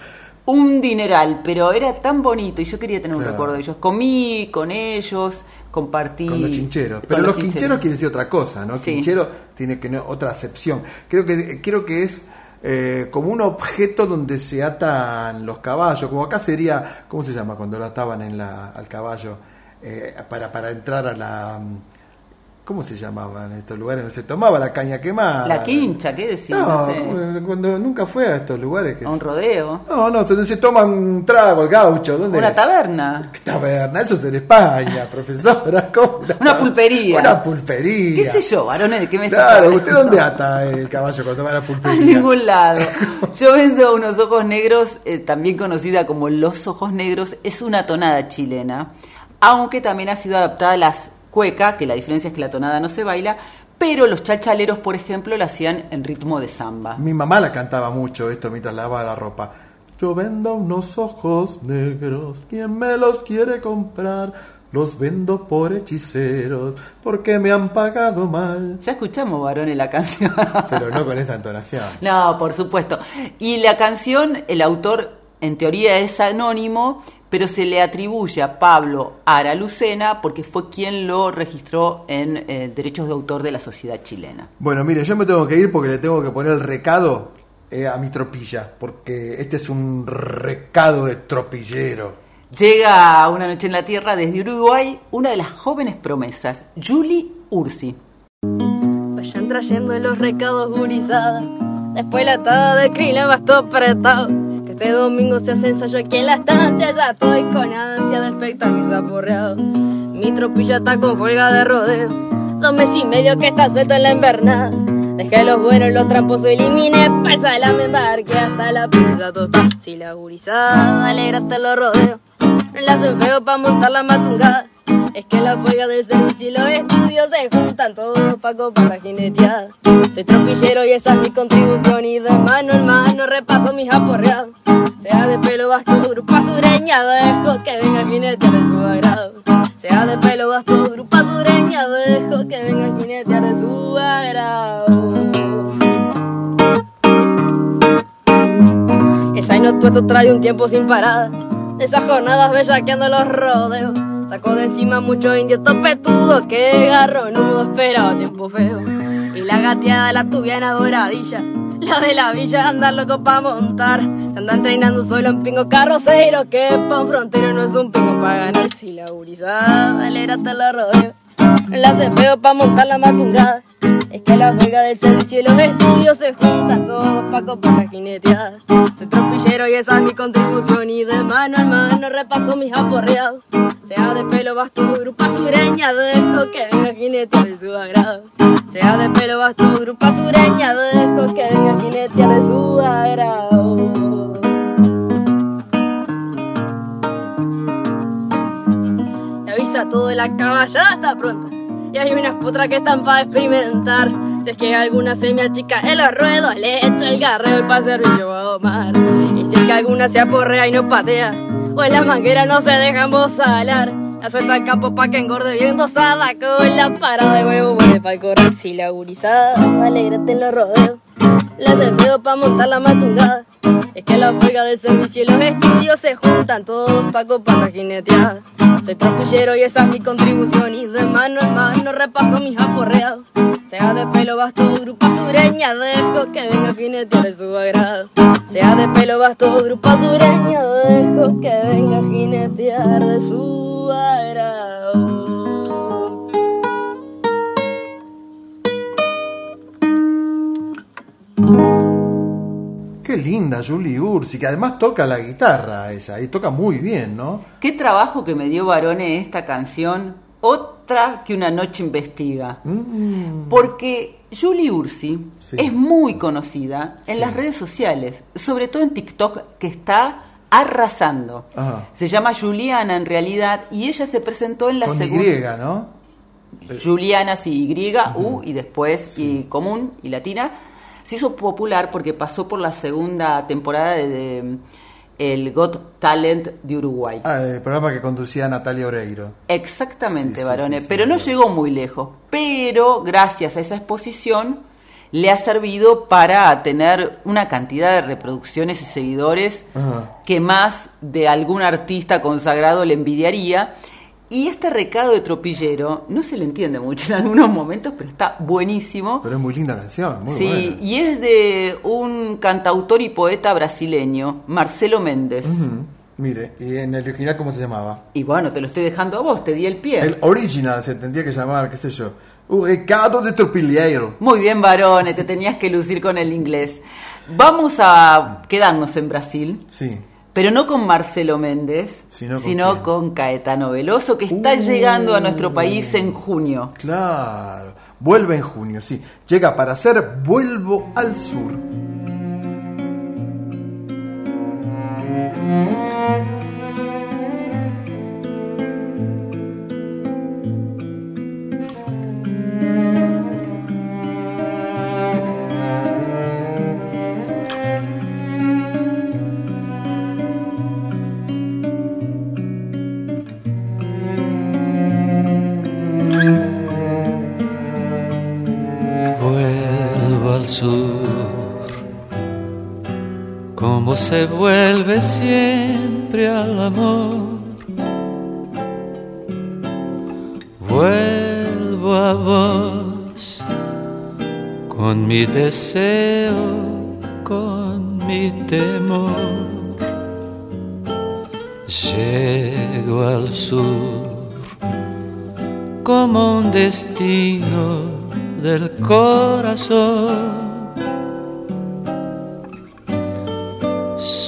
Un dineral, pero era tan bonito y yo quería tener un Claro. recuerdo de ellos. Comí con ellos, compartí. Con los chincheros. Pero los, chincheros. quincheros quiere decir otra cosa, ¿no? Sí. Quinchero tiene que no- otra acepción. Creo que, creo que es eh, como un objeto donde se atan los caballos. Como acá sería, ¿cómo se llama? Cuando lo ataban en la, al caballo eh, para, para entrar a la. ¿Cómo se llamaban estos lugares donde se tomaba la caña quemada? La quincha, ¿qué decís? No, No, sé. cuando nunca fue a estos lugares. Que A un rodeo. no, no, donde se toman un trago, el gaucho. ¿dónde Una es? taberna. ¿Qué taberna? Eso es en España, profesora. ¿Cómo? Una pulpería. Una pulpería. ¿Qué sé yo, varones? ¿De qué me Claro? ¿usted dónde ata el caballo cuando va a la A pulpería? ningún lado. Yo vendo unos ojos negros, eh, también conocida como los ojos negros, es una tonada chilena, aunque también ha sido adaptada a las cuecas, que la diferencia es que la tonada no se baila, pero los chalchaleros, por ejemplo, la hacían en ritmo de samba. Mi mamá la cantaba mucho esto mientras lavaba la ropa. Yo vendo unos ojos negros, ¿quién me los quiere comprar? Los vendo por hechiceros, porque me han pagado mal. Ya escuchamos, varones, la canción. Pero no con esta entonación. No, por supuesto. Y la canción, el autor en teoría es anónimo, pero se le atribuye a Pablo Ara Lucena porque fue quien lo registró en eh, derechos de autor de la sociedad chilena. Bueno, mire, yo me tengo que ir porque le tengo que poner el recado eh, a mi tropilla, porque este es un recado de tropillero. Llega a una noche en la Tierra desde Uruguay una de las jóvenes promesas, Julie Ursi. Vayan trayendo los recados gurizadas. Después la atada de krill la bastó apretado. Este domingo se hace ensayo aquí en la estancia. Ya estoy con ansia de expectar mis aporreados. Mi tropilla está con folga de rodeo. Dos meses y medio que está suelto en la invernada. Dejé los buenos, los tramposos eliminé. Pasa la me embarque hasta la pizza total. Si la gurizada alegrate los rodeos. No la hacen feo pa' montar la matungada. Es que la fuega del servicio y los estudios se juntan todos pa' copar la jineteada. Soy tropillero y esa es mi contribución y de mano en mano repaso mis aporreados. Sea de pelo basto, grupo sureña, dejo que venga el jinete de su agrado. Sea de pelo basto, grupo sureña, dejo que venga el jinete de su agrado. Esa no tuerto trae un tiempo sin parada. Esas jornadas bellaqueando los rodeos. Sacó de encima mucho indio topetudo que garronudo esperaba tiempo feo. Y la gateada la tuviera adoradilla. La de la villa anda loco pa' montar. Se anda entrenando solo en pingo carrocero. Que pa' un frontero no es un pingo pa' ganar. Si la gurizada le te la rodeo. No la hace feo pa' montar la matungada. Es que la juega del servicio y los estudios se juntan todos pa' copar la jineteada. Soy tropillero y esa es mi contribución y de mano en mano repaso mis aporreados. Sea de pelo basto, grupa sureña, dejo que venga el jinete de su agrado. Sea de pelo basto, grupa sureña, dejo que venga el jinete de su agrado. Todo de la caballada está pronta. Y hay unas potras que están para experimentar. Si es que alguna se me achica en los ruedos, le echo el garreo el pa' servicio a domar. Y si es que alguna se aporrea y no patea, o en la manguera no se dejan bozalar. La suelta al campo pa' que engorde bien dosada, con la parada de huevo vuelve pa'l corral. Si la gurizada, alegrate en los rodeos. La hace feo pa' montar la matungada. Es que la fuega del servicio y los estudios se juntan todos pa' copar la jineteada. Soy tropillero y esa es mi contribución y de mano en mano repaso mis aporreados. Sea de pelo basto, grupa sureña, dejo que venga el jinete de su agrado. Sea de pelo basto, grupa sureña, dejo que venga jinetear de su agrado. Qué linda Julie Ursi, que además toca la guitarra ella, y toca muy bien, ¿no? Qué trabajo que me dio Varone esta canción otra que una noche investiga. Mm. Porque Julie Ursi Sí. es muy conocida en Sí. las redes sociales, sobre todo en TikTok, que está arrasando. Ajá. Se llama Juliana en realidad y ella se presentó en la Con segunda. Y, ¿no? Juliana, sí, Y, U y después y común y latina. Se hizo popular porque pasó por la segunda temporada de, de, el Got Talent de Uruguay. Ah, el programa que conducía Natalia Oreiro. Exactamente, sí, varones. sí, sí, pero no llegó muy lejos. Pero gracias a esa exposición le ha servido para tener una cantidad de reproducciones y seguidores que más de algún artista consagrado le envidiaría. Y este recado de tropillero no se le entiende mucho en algunos momentos, pero está buenísimo. Pero es muy linda canción, muy sí, buena. y es de un cantautor y poeta brasileño, Marcelo Méndez. Mire, ¿y en el original cómo se llamaba? Y bueno, te lo estoy dejando a vos, te di el pie. El original se tendría que llamar, qué sé yo, un recado de tropilleiro. Muy bien, varones, te tenías que lucir con el inglés. Vamos a quedarnos en Brasil, Sí. Pero no con Marcelo Méndez, Sino con sino quién? con Caetano Veloso, que está llegando a nuestro país en junio. Claro, vuelve en junio, sí. Llega para hacer Vuelvo al Sur. Se vuelve siempre al amor. Vuelvo a vos con mi deseo, con mi temor. Llego al sur como un destino del corazón.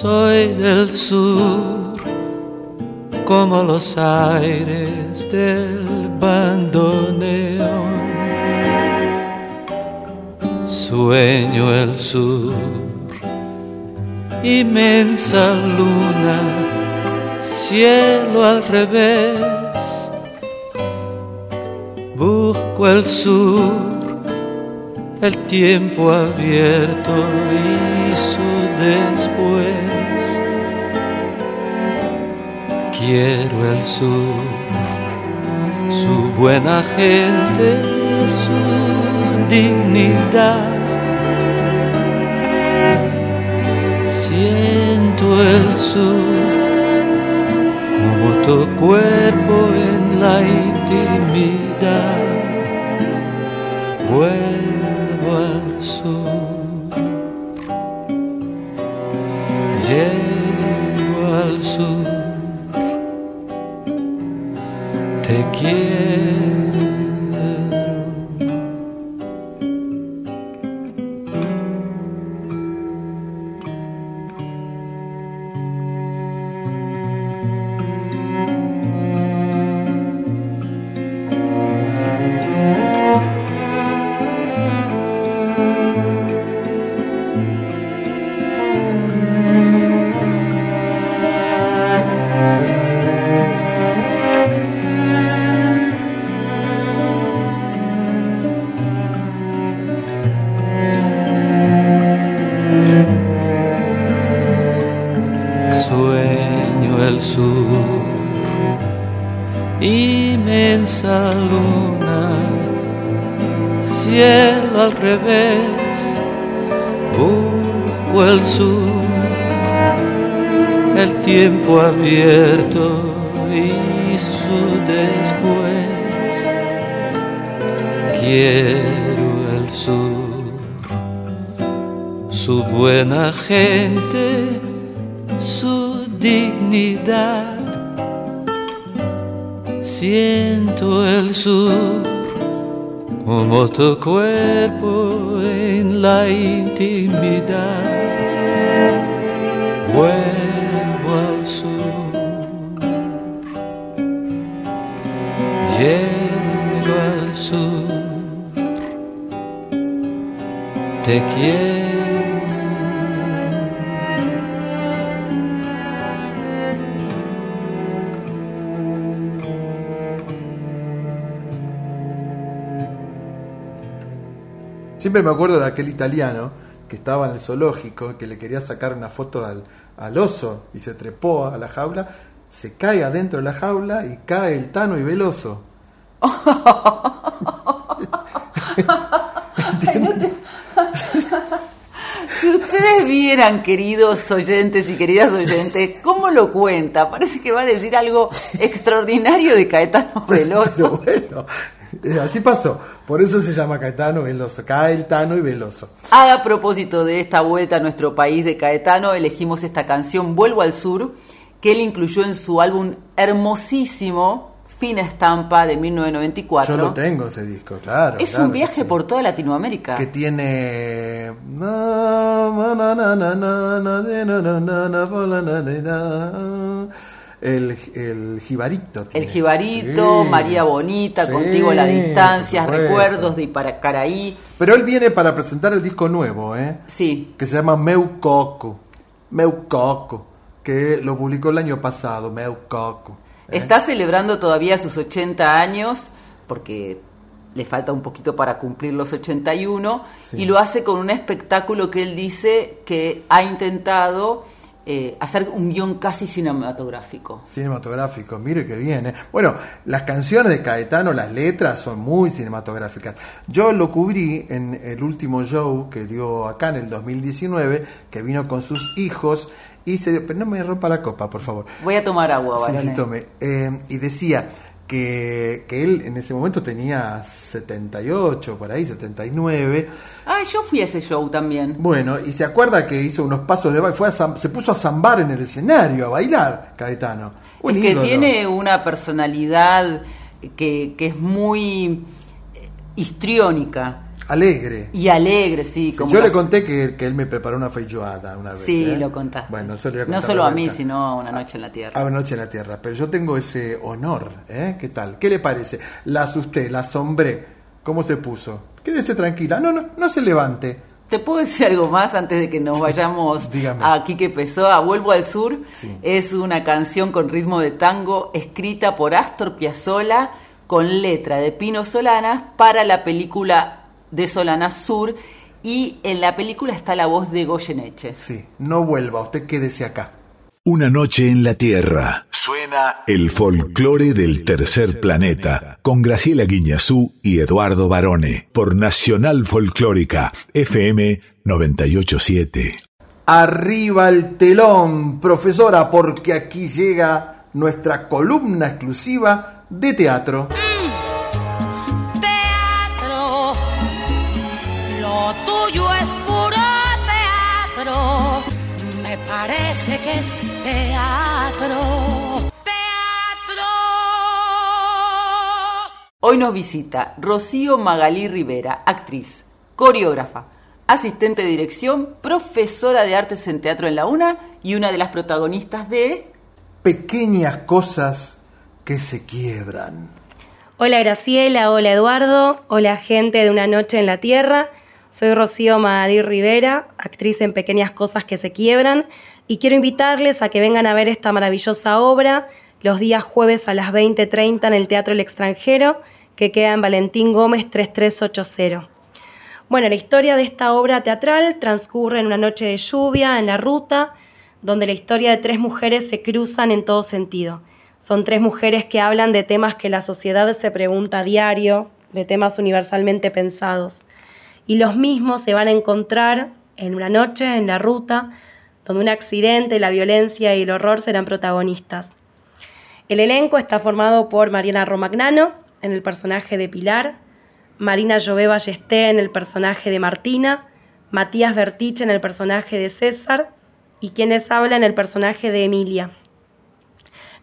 Soy del sur como los aires del bandoneón. Sueño el sur, inmensa luna, cielo al revés. Busco el sur, el tiempo abierto y su después. Quiero el sur, su buena gente, su dignidad. Siento el sur como tu cuerpo en la intimidad. Vuelvo como Siempre me acuerdo de aquel italiano que estaba en el zoológico, que le quería sacar una foto al, al oso y se trepó a la jaula, se cae adentro de la jaula y cae el tano y ve el oso. Si ustedes vieran, queridos oyentes y queridas oyentes, cómo lo cuenta, parece que va a decir algo extraordinario de Caetano Veloso. Pero bueno, así pasó. Por eso se llama Caetano Veloso. Cae el tano y Veloso. A propósito de esta vuelta a nuestro país de Caetano, elegimos esta canción Vuelvo al Sur, que él incluyó en su álbum hermosísimo Fina Estampa de 1994. Yo lo tengo ese disco, claro. Es claro un viaje sí. por toda Latinoamérica. que tiene el, el jibarito tiene. El Jibarito, Sí. María Bonita, Sí, Contigo la distancia. Recuerdos de Ipacaraí. pero él viene para presentar el disco nuevo eh Sí, que se llama Meu Coco Meu Coco que lo publicó el año pasado Meu Coco ¿eh? está celebrando todavía sus 80 años, porque le falta un poquito para cumplir los 81, Sí. y lo hace con un espectáculo que él dice que ha intentado eh, hacer un guion casi cinematográfico. Cinematográfico, mire que viene. Bueno, las canciones de Caetano, las letras son muy cinematográficas. Yo lo cubrí en el último show que dio acá en el 2019, que vino con sus hijos y se... pero no me rompa la copa, por favor. Voy a tomar agua, Sí, sí, varones. tome. Eh, y decía que, que él en ese momento tenía 78, por ahí, 79. Ah, yo fui a ese show también. Bueno, y se acuerda que hizo unos pasos de baile, fue a se puso a zambar en el escenario, a bailar, Caetano. Un es que ídolo. tiene una personalidad que, que es muy eh, histriónica Alegre. y alegre, sí. Como yo le conté que, que él me preparó una feijoada una vez. Sí, ¿eh? lo contaste. Bueno, eso le voy a no solo a mí, vuelta. sino a Una Noche en la Tierra. A una noche en la tierra. Pero yo tengo ese honor, ¿eh? ¿Qué tal? ¿Qué le parece? La asusté, la asombré. ¿Cómo se puso? Quédese tranquila. No, no, no se levante. ¿Te puedo decir algo más antes de que nos vayamos a Quique Pessoa? Vuelvo al Sur. Sí. Es una canción con ritmo de tango escrita por Astor Piazzolla con letra de Pino Solanas para la película de Solanas Sur y en la película está la voz de Goyeneche. Sí, no vuelva, usted quédese acá. Una noche en la Tierra. Suena el folclore del tercer planeta con Graciela Guiñazú y Eduardo Barone por Nacional Folclórica FM 987. Arriba el telón, profesora, porque aquí llega nuestra columna exclusiva de teatro. teatro. Parece que es teatro. Teatro. Hoy nos visita Rocío Magalí Rivera, actriz, coreógrafa, asistente de dirección, profesora de artes en teatro en la UNA y una de las protagonistas de... Pequeñas cosas que se quiebran. Hola Graciela, hola Eduardo, hola gente de Una Noche en la Tierra. Soy Rocío Magalí Rivera, actriz en Pequeñas Cosas que se Quiebran, y quiero invitarles a que vengan a ver esta maravillosa obra los días jueves a las 20.30 en el Teatro El Extranjero, que queda en Valentín Gómez 3380. Bueno, la historia de esta obra teatral transcurre en una noche de lluvia en la ruta, donde la historia de tres mujeres se cruzan en todo sentido. Son tres mujeres que hablan de temas que la sociedad se pregunta a diario, de temas universalmente pensados. Y los mismos se van a encontrar en una noche en la ruta, donde un accidente, la violencia y el horror serán protagonistas. El elenco está formado por Mariana Romagnano en el personaje de Pilar, Marina Jové Ballesté en el personaje de Martina, Matías Bertiche en el personaje de César y quienes hablan en el personaje de Emilia.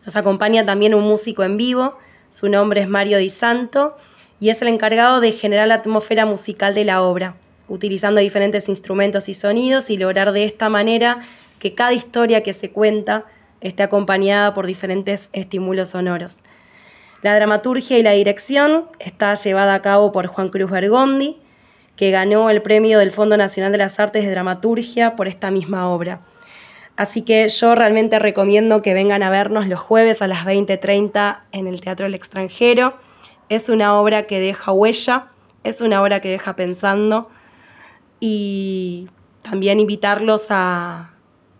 Nos acompaña también un músico en vivo, su nombre es Mario Di Santo y es el encargado de generar la atmósfera musical de la obra, utilizando diferentes instrumentos y sonidos y lograr de esta manera que cada historia que se cuenta esté acompañada por diferentes estímulos sonoros. La dramaturgia y la dirección está llevada a cabo por Juan Cruz Bergondi, que ganó el premio del Fondo Nacional de las Artes de Dramaturgia por esta misma obra. Así que yo realmente recomiendo que vengan a vernos los jueves a las 20.30 en el Teatro del Extranjero. Es una obra que deja huella, es una obra que deja pensando y también invitarlos a,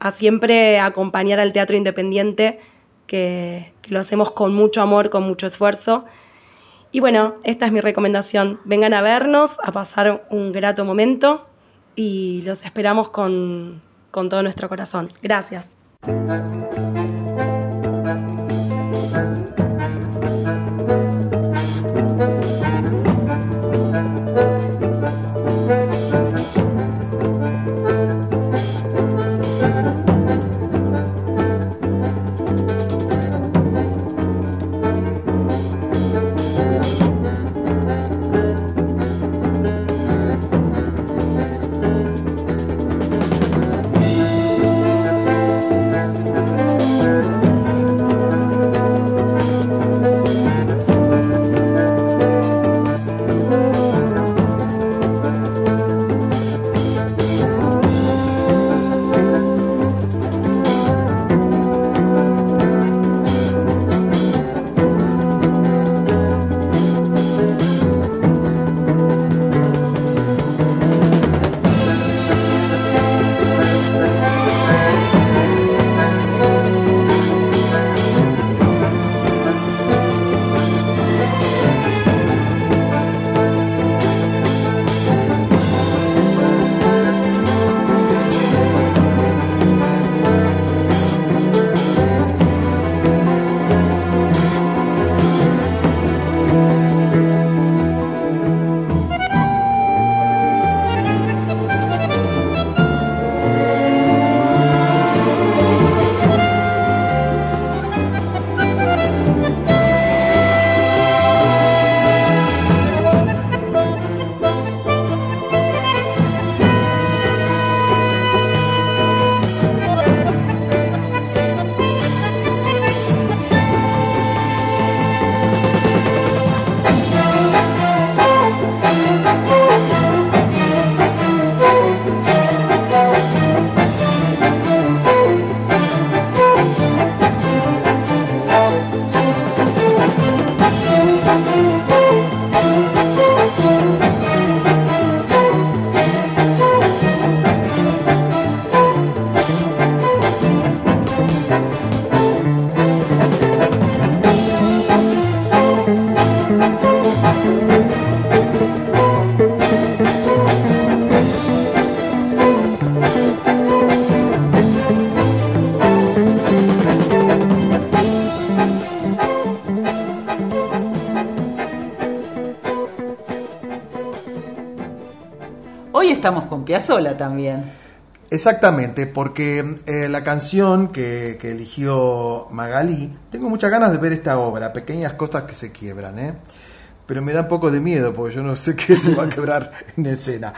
a siempre acompañar al teatro independiente, que, lo hacemos con mucho amor, con mucho esfuerzo. Y bueno, esta es mi recomendación. Vengan a vernos, a pasar un grato momento y los esperamos con, con todo nuestro corazón. Gracias. Piazzolla también. Exactamente, porque eh, la canción que, que, eligió Magalí, tengo muchas ganas de ver esta obra, pequeñas cosas que se quiebran, ¿eh? pero me da un poco de miedo porque yo no sé qué se va a quebrar en escena.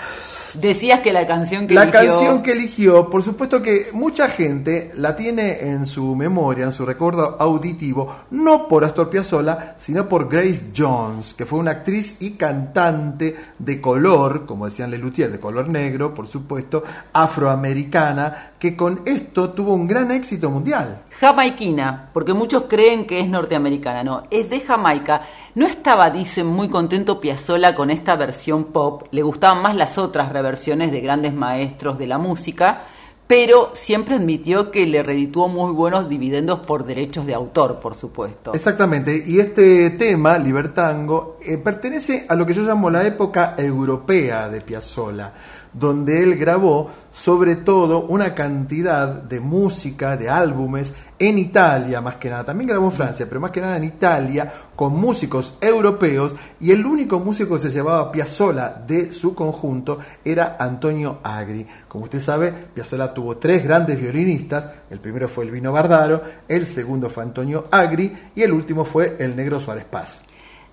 Decías que la canción que la eligió... canción que eligió, por supuesto que mucha gente la tiene en su memoria, en su recuerdo auditivo, no por Astor Piazzolla, sino por Grace Jones, que fue una actriz y cantante de color, como decían Lelutier, de color negro, por supuesto, afroamericana, que con esto tuvo un gran éxito mundial. Jamaiquina, porque muchos creen que es norteamericana, no, es de Jamaica. No estaba, dicen, muy contento Piazzolla con esta versión pop, le gustaban más las otras reversiones de grandes maestros de la música, pero siempre admitió que le redituó muy buenos dividendos por derechos de autor, por supuesto. Exactamente, y este tema, Libertango, eh, pertenece a lo que yo llamo la época europea de Piazzolla donde él grabó sobre todo una cantidad de música, de álbumes en Italia más que nada, también grabó en Francia, pero más que nada en Italia con músicos europeos y el único músico que se llevaba Piazzolla de su conjunto era Antonio Agri. Como usted sabe, Piazzolla tuvo tres grandes violinistas, el primero fue el Vino Bardaro, el segundo fue Antonio Agri y el último fue el Negro Suárez Paz.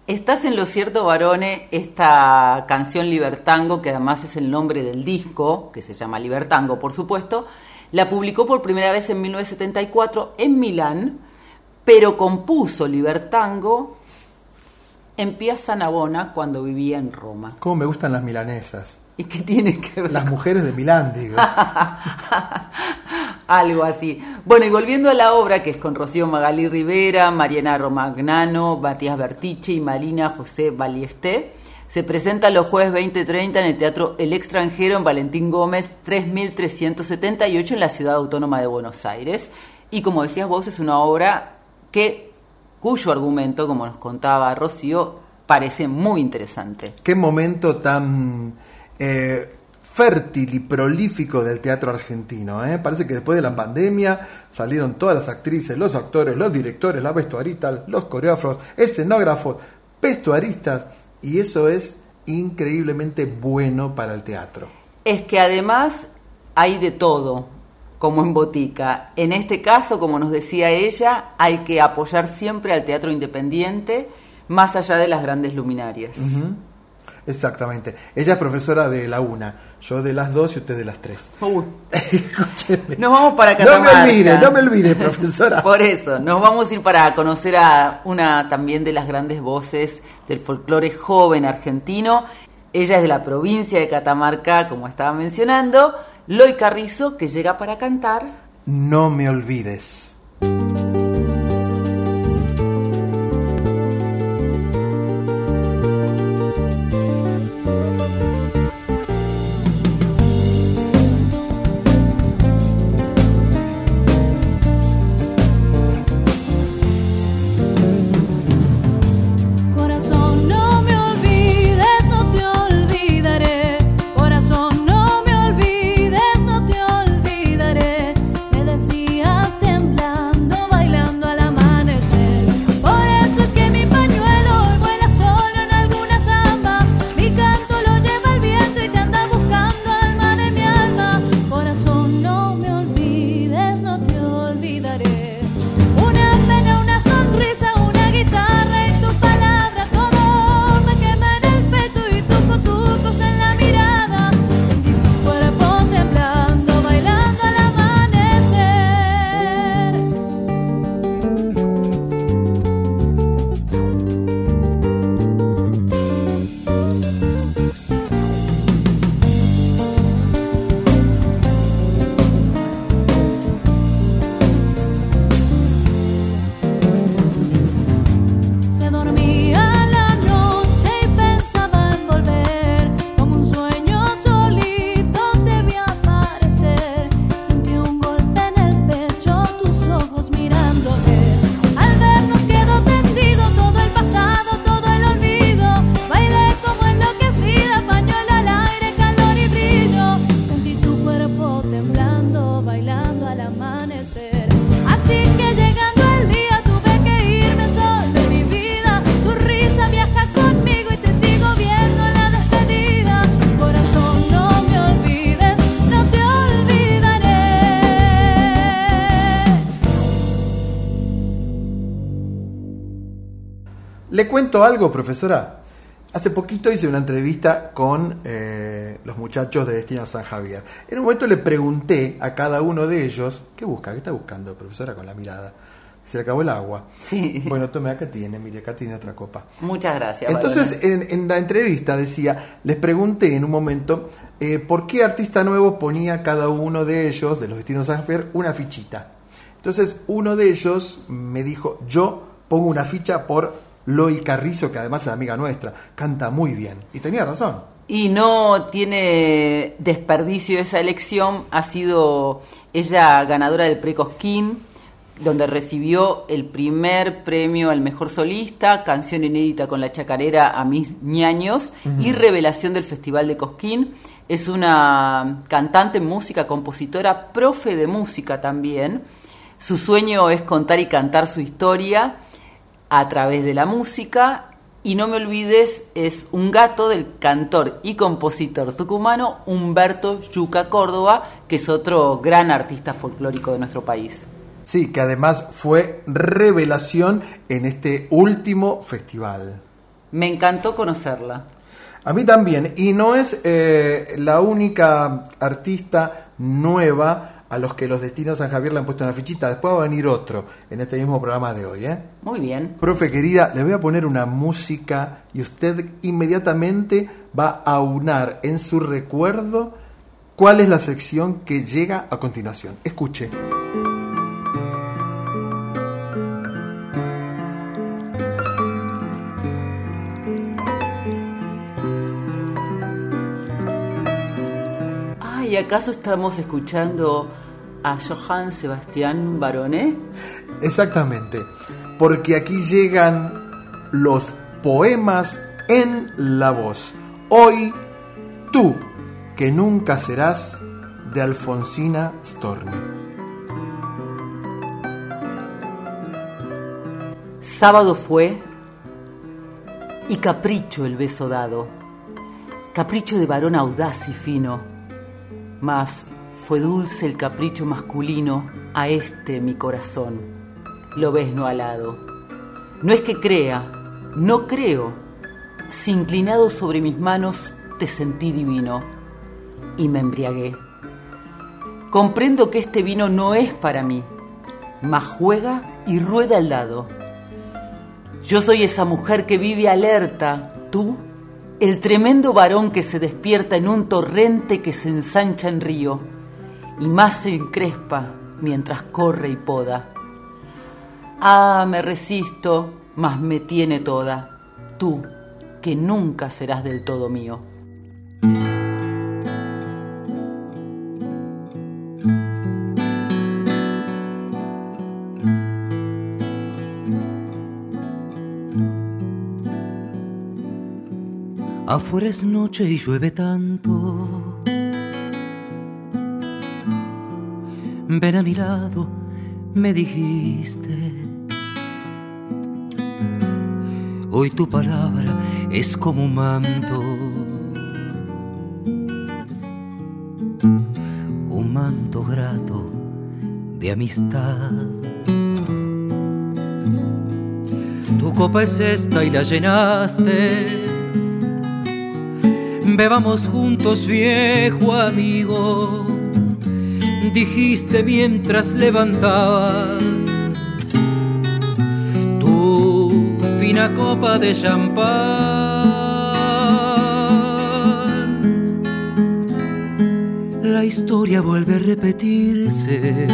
Estás en lo cierto, Barone, esta canción Libertango, que además es el nombre del disco, que se llama Libertango, por supuesto, la publicó por primera vez en 1974 en Milán, pero compuso Libertango en Piazza Navona cuando vivía en Roma. ¿Cómo me gustan las milanesas? ¿Y qué tiene que ver? Las mujeres de Milán, digo. Algo así. Bueno, y volviendo a la obra, que es con Rocío Magalí Rivera, Mariana Romagnano, Matías Bertiche y Marina José Baliesté, Se presenta los jueves 20.30 en el Teatro El Extranjero en Valentín Gómez 3378 en la Ciudad Autónoma de Buenos Aires. Y como decías vos, es una obra que cuyo argumento, como nos contaba Rocío, parece muy interesante. Qué momento tan eh, fértil y prolífico del teatro argentino. ¿eh? Parece que después de la pandemia salieron todas las actrices, los actores, los directores, las vestuaristas, los coreógrafos, escenógrafos, vestuaristas, y eso es increíblemente bueno para el teatro. Es que además hay de todo, como en botica. En este caso, como nos decía ella, hay que apoyar siempre al teatro independiente, más allá de las grandes luminarias. Exactamente. Ella es profesora de la una, yo de las dos y usted de las tres. Escúcheme. Nos vamos para No me Catamarca. olvide, no me olvide, profesora. Por eso, nos vamos a ir para conocer a una también de las grandes voces del folclore joven argentino. Ella es de la provincia de Catamarca, como estaba mencionando, Loy Carrizo, que llega para cantar. No me olvides. Cuento algo, profesora. Hace poquito hice una entrevista con eh, los muchachos de Destino San Javier. En un momento le pregunté a cada uno de ellos, ¿qué busca? ¿Qué está buscando, profesora, con la mirada? Se le acabó el agua. Sí. Bueno, tome, acá tiene, mire, acá tiene otra copa. Muchas gracias. Entonces, en, en la entrevista decía, les pregunté en un momento eh, por qué artista nuevo ponía cada uno de ellos, de los destinos San Javier, una fichita. Entonces, uno de ellos me dijo, yo pongo una ficha por Loy Carrizo, que además es amiga nuestra, canta muy bien. Y tenía razón. Y no tiene desperdicio esa elección. Ha sido ella ganadora del Precosquín, donde recibió el primer premio al mejor solista, canción inédita con la chacarera a mis ñaños y revelación del Festival de Cosquín. Es una cantante, música, compositora, profe de música también. Su sueño es contar y cantar su historia a través de la música. Y no me olvides, es un gato del cantor y compositor tucumano Humberto Yuca Córdoba, que es otro gran artista folclórico de nuestro país. Sí, que además fue revelación en este último festival. Me encantó conocerla. A mí también, y no es eh, la única artista nueva a los que los destinos San Javier le han puesto una fichita. Después va a venir otro en este mismo programa de hoy. ¿eh? Muy bien. Profe querida, le voy a poner una música y usted inmediatamente va a unar en su recuerdo cuál es la sección que llega a continuación. Escuche. Acaso estamos escuchando a Johann Sebastián Barone? Exactamente, porque aquí llegan los poemas en la voz. Hoy, tú, que nunca serás, de Alfonsina Storni. Sábado fue y capricho el beso dado, capricho de varón audaz y fino, mas fue dulce el capricho masculino a este mi corazón. Lo ves no alado. No es que crea, no creo. Si inclinado sobre mis manos te sentí divino y me embriagué. Comprendo que este vino no es para mí, mas juega y rueda al lado. Yo soy esa mujer que vive alerta, tú, el tremendo varón que se despierta en un torrente que se ensancha en río y más se encrespa mientras corre y poda. Ah, me resisto, mas me tiene toda, tú, que nunca serás del todo mío. Afuera es noche y llueve tanto. Ven a mi lado, me dijiste. Hoy tu palabra es como un manto. Un manto grato de amistad. Tu copa es esta y la llenaste Bebamos juntos, viejo amigo, dijiste mientras levantabas tu fina copa de champán. La historia vuelve a repetirse.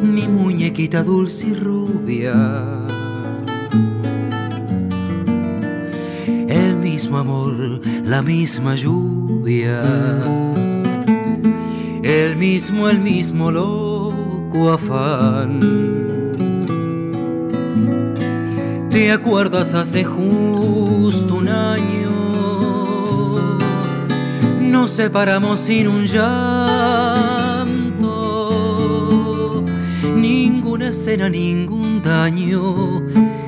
Mi muñequita dulce y rubia amor, la misma lluvia, el mismo, el mismo loco afán. ¿Te acuerdas hace justo un año? Nos separamos sin un llanto, ninguna escena, ningún daño,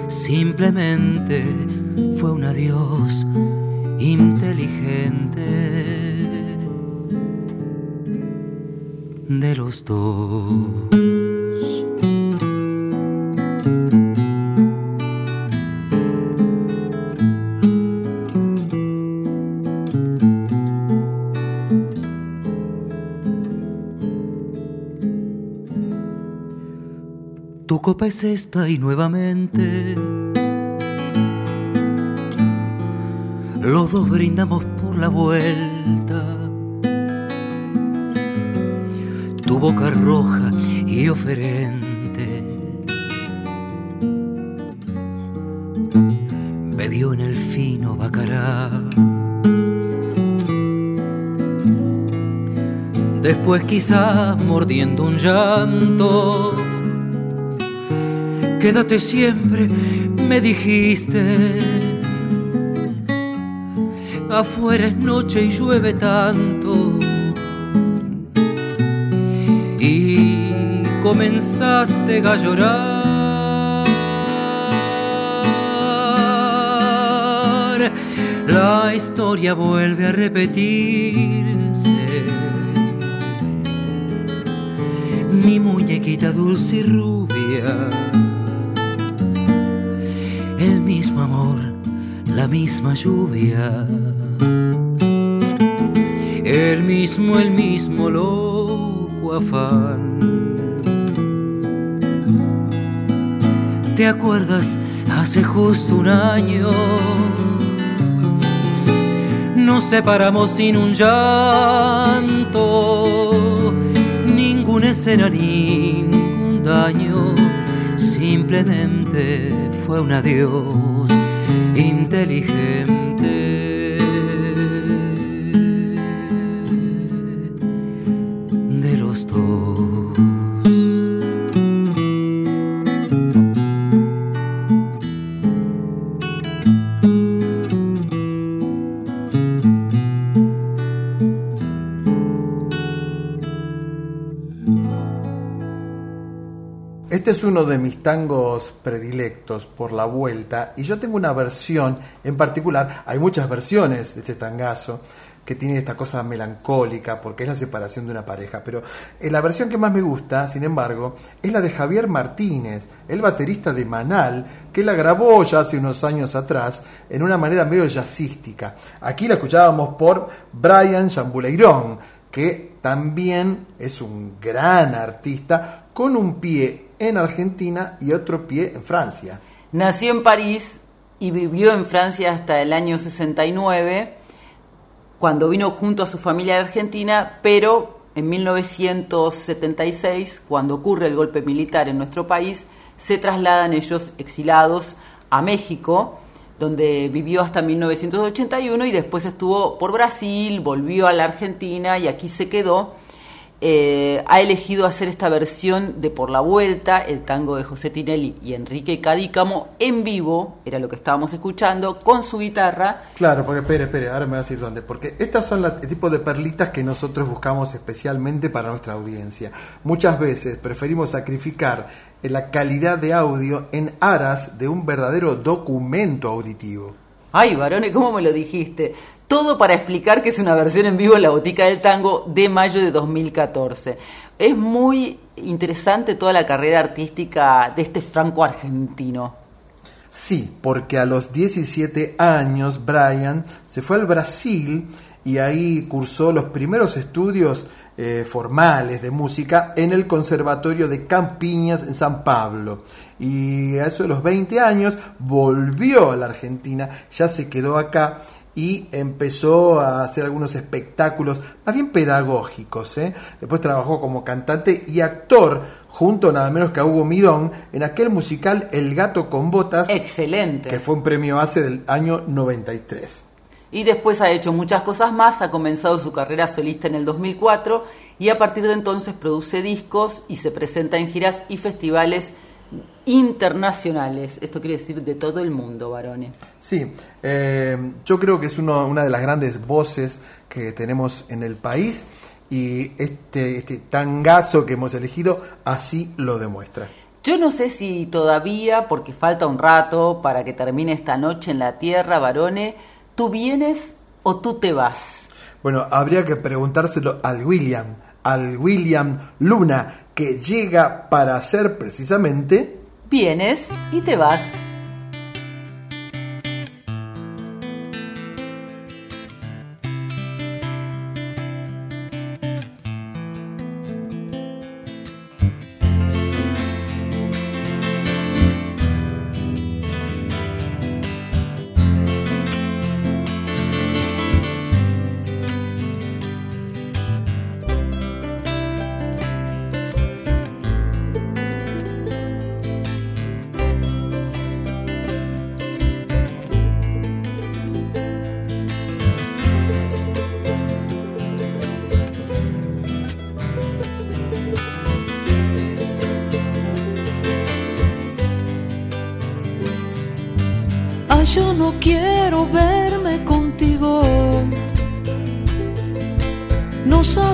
simplemente fue un adiós de los dos. Tu copa es esta y nuevamente los dos brindamos por la vuelta. Boca roja y oferente bebió en el fino bacará. Después quizá mordiendo un llanto, quédate siempre, me dijiste afuera es noche y llueve tanto. Comenzaste a llorar. La historia vuelve a repetirse. Mi muñequita dulce y rubia. El mismo amor, la misma lluvia el mismo, el mismo loco afán. ¿Te acuerdas hace justo un año? Nos separamos sin un llanto, ninguna escena, ningún daño, simplemente fue un adiós inteligente. Este es uno de mis tangos predilectos por la vuelta y yo tengo una versión en particular, hay muchas versiones de este tangazo que tiene esta cosa melancólica porque es la separación de una pareja, pero eh, la versión que más me gusta, sin embargo, es la de Javier Martínez, el baterista de Manal, que la grabó ya hace unos años atrás en una manera medio jazzística. Aquí la escuchábamos por Brian Chambuleirón, que también es un gran artista con un pie en Argentina y otro pie en Francia. Nació en París y vivió en Francia hasta el año 69, cuando vino junto a su familia de Argentina, pero en 1976, cuando ocurre el golpe militar en nuestro país, se trasladan ellos exilados a México, donde vivió hasta 1981 y después estuvo por Brasil, volvió a la Argentina y aquí se quedó eh, ha elegido hacer esta versión de Por la Vuelta, el tango de José Tinelli y Enrique Cadícamo en vivo, era lo que estábamos escuchando, con su guitarra. Claro, porque espere, espere, ahora me vas a decir dónde. Porque estas son la- el tipo de perlitas que nosotros buscamos especialmente para nuestra audiencia. Muchas veces preferimos sacrificar la calidad de audio en aras de un verdadero documento auditivo. Ay, varones, ¿cómo me lo dijiste? Todo para explicar que es una versión en vivo en la Botica del Tango de mayo de 2014. Es muy interesante toda la carrera artística de este franco argentino. Sí, porque a los 17 años Brian se fue al Brasil y ahí cursó los primeros estudios eh, formales de música en el Conservatorio de Campiñas en San Pablo. Y a eso de los 20 años volvió a la Argentina, ya se quedó acá y empezó a hacer algunos espectáculos más bien pedagógicos. ¿eh? Después trabajó como cantante y actor junto nada menos que a Hugo Midón en aquel musical El gato con botas. Excelente. Que fue un premio hace del año 93. Y después ha hecho muchas cosas más, ha comenzado su carrera solista en el 2004 y a partir de entonces produce discos y se presenta en giras y festivales internacionales. Esto quiere decir de todo el mundo, varones. Sí, eh, yo creo que es uno- una de las grandes voces que tenemos en el país y este, este tangazo que hemos elegido así lo demuestra. Yo no sé si todavía, porque falta un rato para que termine esta noche en la Tierra, varones, ¿tú vienes o tú te vas? Bueno, habría que preguntárselo al William, al William Luna, que llega para hacer precisamente... Vienes y te vas.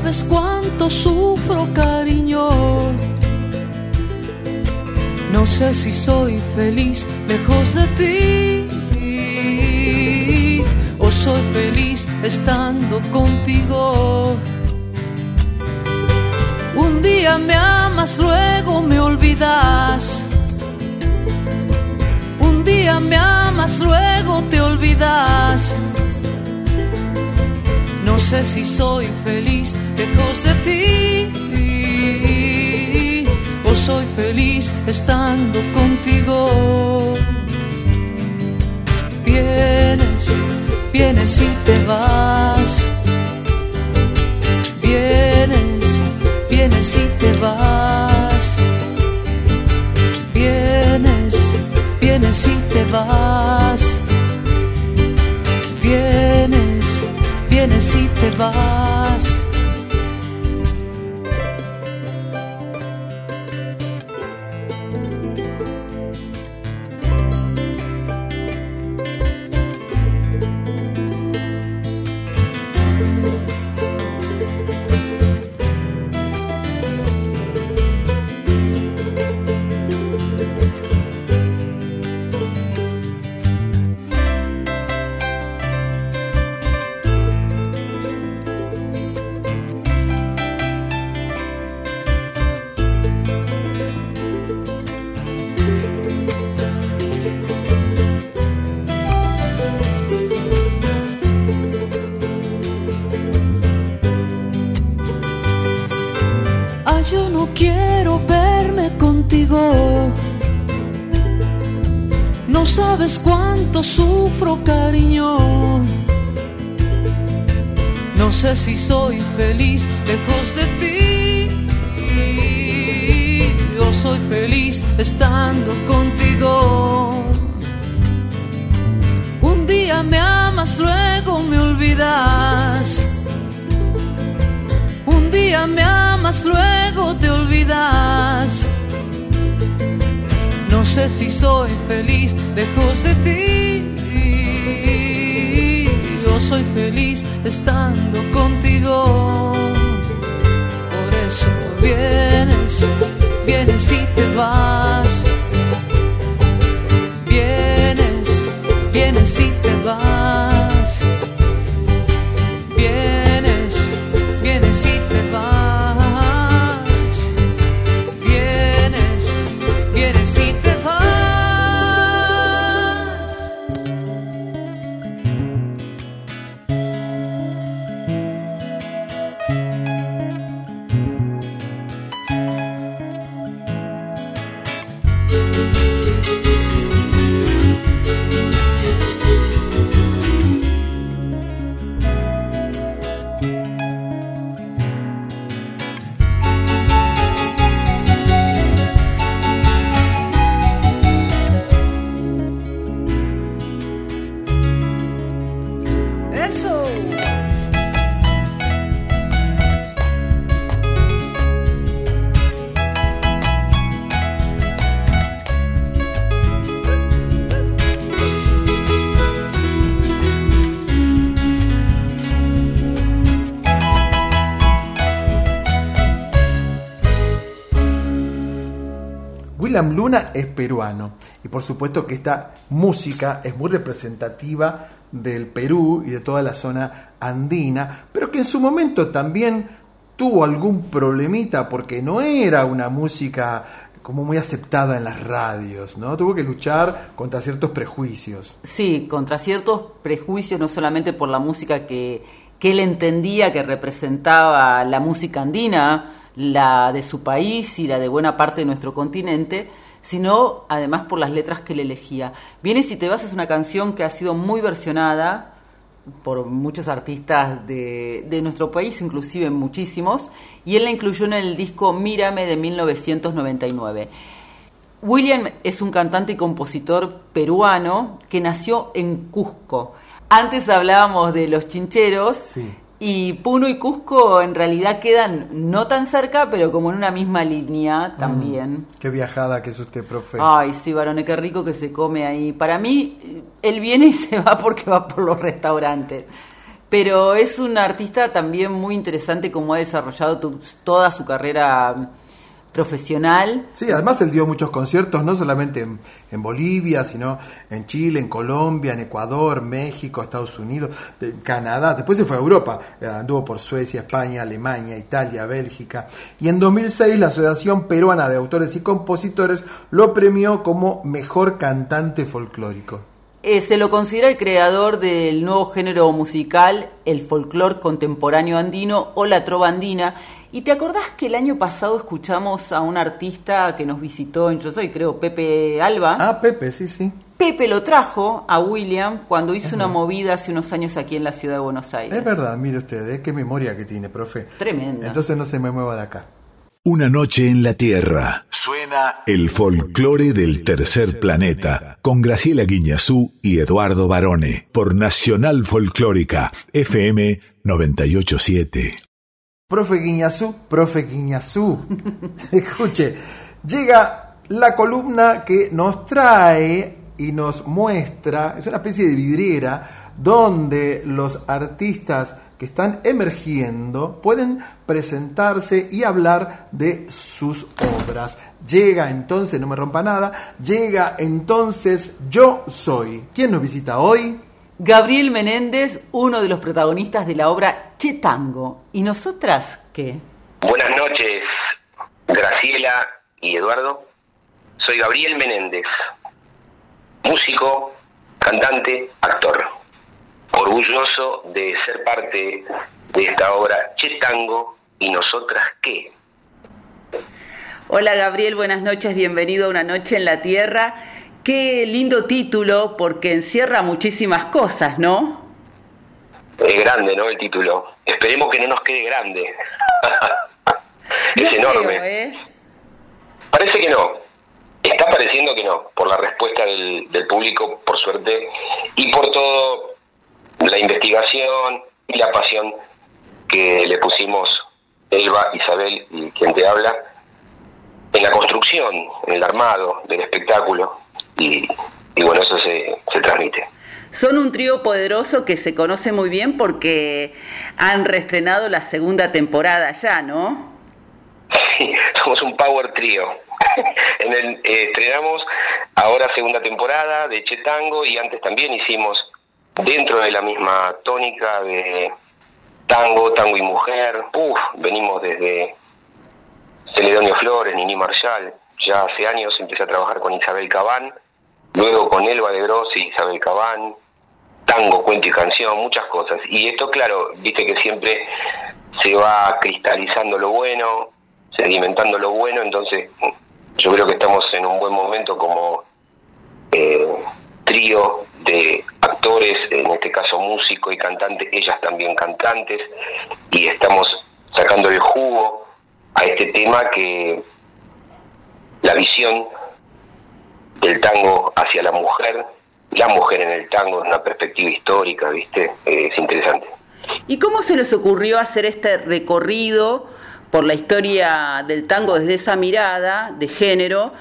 Sabes cuánto sufro, cariño. No sé si soy feliz lejos de ti. O soy feliz estando contigo. Un día me amas, luego me olvidas. Un día me amas, luego te olvidas. No sé si soy feliz lejos de ti o soy feliz estando contigo. Vienes, vienes y te vas. Vienes, vienes y te vas. Vienes, vienes y te vas. Vienes, vienes y te vas. Cuánto sufro, cariño. No sé si soy feliz lejos de ti. Yo soy feliz estando contigo. Un día me amas, luego me olvidas. Un día me amas, luego te olvidas. No sé si soy feliz lejos de ti. Yo soy feliz estando contigo. Por eso vienes, vienes y te vas. Vienes, vienes y te vas. Eso. Luna es peruano y por supuesto que esta música es muy representativa del Perú y de toda la zona andina, pero que en su momento también tuvo algún problemita porque no era una música como muy aceptada en las radios, ¿no? Tuvo que luchar contra ciertos prejuicios. Sí, contra ciertos prejuicios, no solamente por la música que, que él entendía que representaba la música andina, la de su país y la de buena parte de nuestro continente, sino además por las letras que él elegía. Vienes y te vas es una canción que ha sido muy versionada por muchos artistas de, de nuestro país, inclusive muchísimos, y él la incluyó en el disco Mírame de 1999. William es un cantante y compositor peruano que nació en Cusco. Antes hablábamos de los chincheros y Puno y Cusco en realidad quedan no tan cerca, pero como en una misma línea también. Mm, qué viajada que es usted, profe. Ay, sí, varone, qué rico que se come ahí. Para mí, él viene y se va porque va por los restaurantes. Pero es un artista también muy interesante como ha desarrollado toda su carrera profesional. Sí, además él dio muchos conciertos, no solamente en, en Bolivia, sino en Chile, en Colombia, en Ecuador, México, Estados Unidos, de- Canadá. Después se fue a Europa, eh, anduvo por Suecia, España, Alemania, Italia, Bélgica. Y en 2006 la Asociación Peruana de Autores y Compositores lo premió como mejor cantante folclórico. Eh, se lo considera el creador del nuevo género musical, el folclore contemporáneo andino o la trova andina. ¿Y te acordás que el año pasado escuchamos a un artista que nos visitó en Yo Soy, creo, Pepe Alba? Ah, Pepe, sí, sí. Pepe lo trajo a William cuando hizo una movida hace unos años aquí en la ciudad de Buenos Aires. Es verdad, mire usted, eh, qué memoria que tiene, profe. Tremenda. Entonces no se me mueva de acá. Una noche en la Tierra. Suena el folclore del tercer planeta con Graciela Guiñazú y Eduardo Barone por Nacional Folclórica FM 987. Profe Guiñazú, profe Guiñazú. Escuche, llega la columna que nos trae y nos muestra, es una especie de vidriera donde los artistas que están emergiendo pueden presentarse y hablar de sus obras. Llega entonces, no me rompa nada, llega entonces Yo Soy. ¿Quién nos visita hoy? Gabriel Menéndez, uno de los protagonistas de la obra Che Tango. ¿Y nosotras qué? Buenas noches, Graciela y Eduardo. Soy Gabriel Menéndez, músico, cantante, actor. Orgulloso de ser parte de esta obra Che Tango y Nosotras qué. Hola Gabriel, buenas noches, bienvenido a Una Noche en la Tierra. Qué lindo título porque encierra muchísimas cosas, ¿no? Es grande, ¿no? El título. Esperemos que no nos quede grande. es enorme. ¿eh? Parece que no. Está pareciendo que no, por la respuesta del, del público, por suerte, y por todo la investigación y la pasión que le pusimos Elba, Isabel y quien te habla en la construcción, en el armado del espectáculo y, y bueno, eso se, se transmite. Son un trío poderoso que se conoce muy bien porque han reestrenado la segunda temporada ya, ¿no? Sí, somos un power trío. en el, eh, estrenamos ahora segunda temporada de Chetango y antes también hicimos dentro de la misma tónica de tango, tango y mujer. Uf, venimos desde Celedonio Flores, Nini Marshall. Ya hace años empecé a trabajar con Isabel Cabán, luego con Elba de Grossi, Isabel Cabán, tango, cuento y canción, muchas cosas. Y esto, claro, viste que siempre se va cristalizando lo bueno, sedimentando lo bueno, entonces yo creo que estamos en un buen momento como eh, trío de actores, en este caso músico y cantante, ellas también cantantes, y estamos sacando el jugo a este tema que la visión del tango hacia la mujer, la mujer en el tango en una perspectiva histórica, ¿viste? Eh, es interesante. ¿Y cómo se les ocurrió hacer este recorrido por la historia del tango desde esa mirada de género,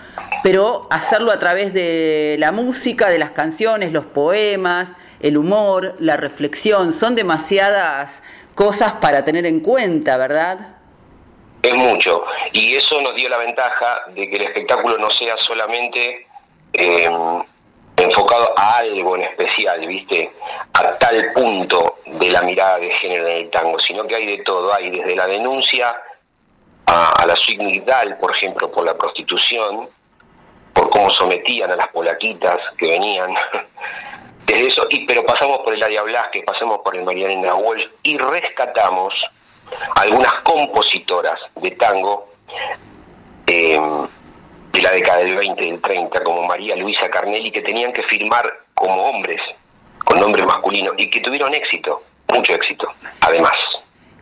pero hacerlo a través de la música, de las canciones, los poemas, el humor, la reflexión? Son demasiadas cosas para tener en cuenta, ¿verdad? Es mucho. Y eso nos dio la ventaja de que el espectáculo no sea solamente eh, enfocado a algo en especial, ¿viste? A tal punto de la mirada de género en el tango, sino que hay de todo. Hay desde la denuncia a, la suicidal, por ejemplo, por la prostitución, por cómo sometían a las polaquitas que venían. Desde eso, y, pero pasamos por el Aria Blasque, pasamos por el Mariana Walsh y rescatamos algunas compositoras de tango eh, de la década del 20 y del 30, como María Luisa Carnelli, que tenían que firmar como hombres, con nombre masculino, y que tuvieron éxito, mucho éxito, además.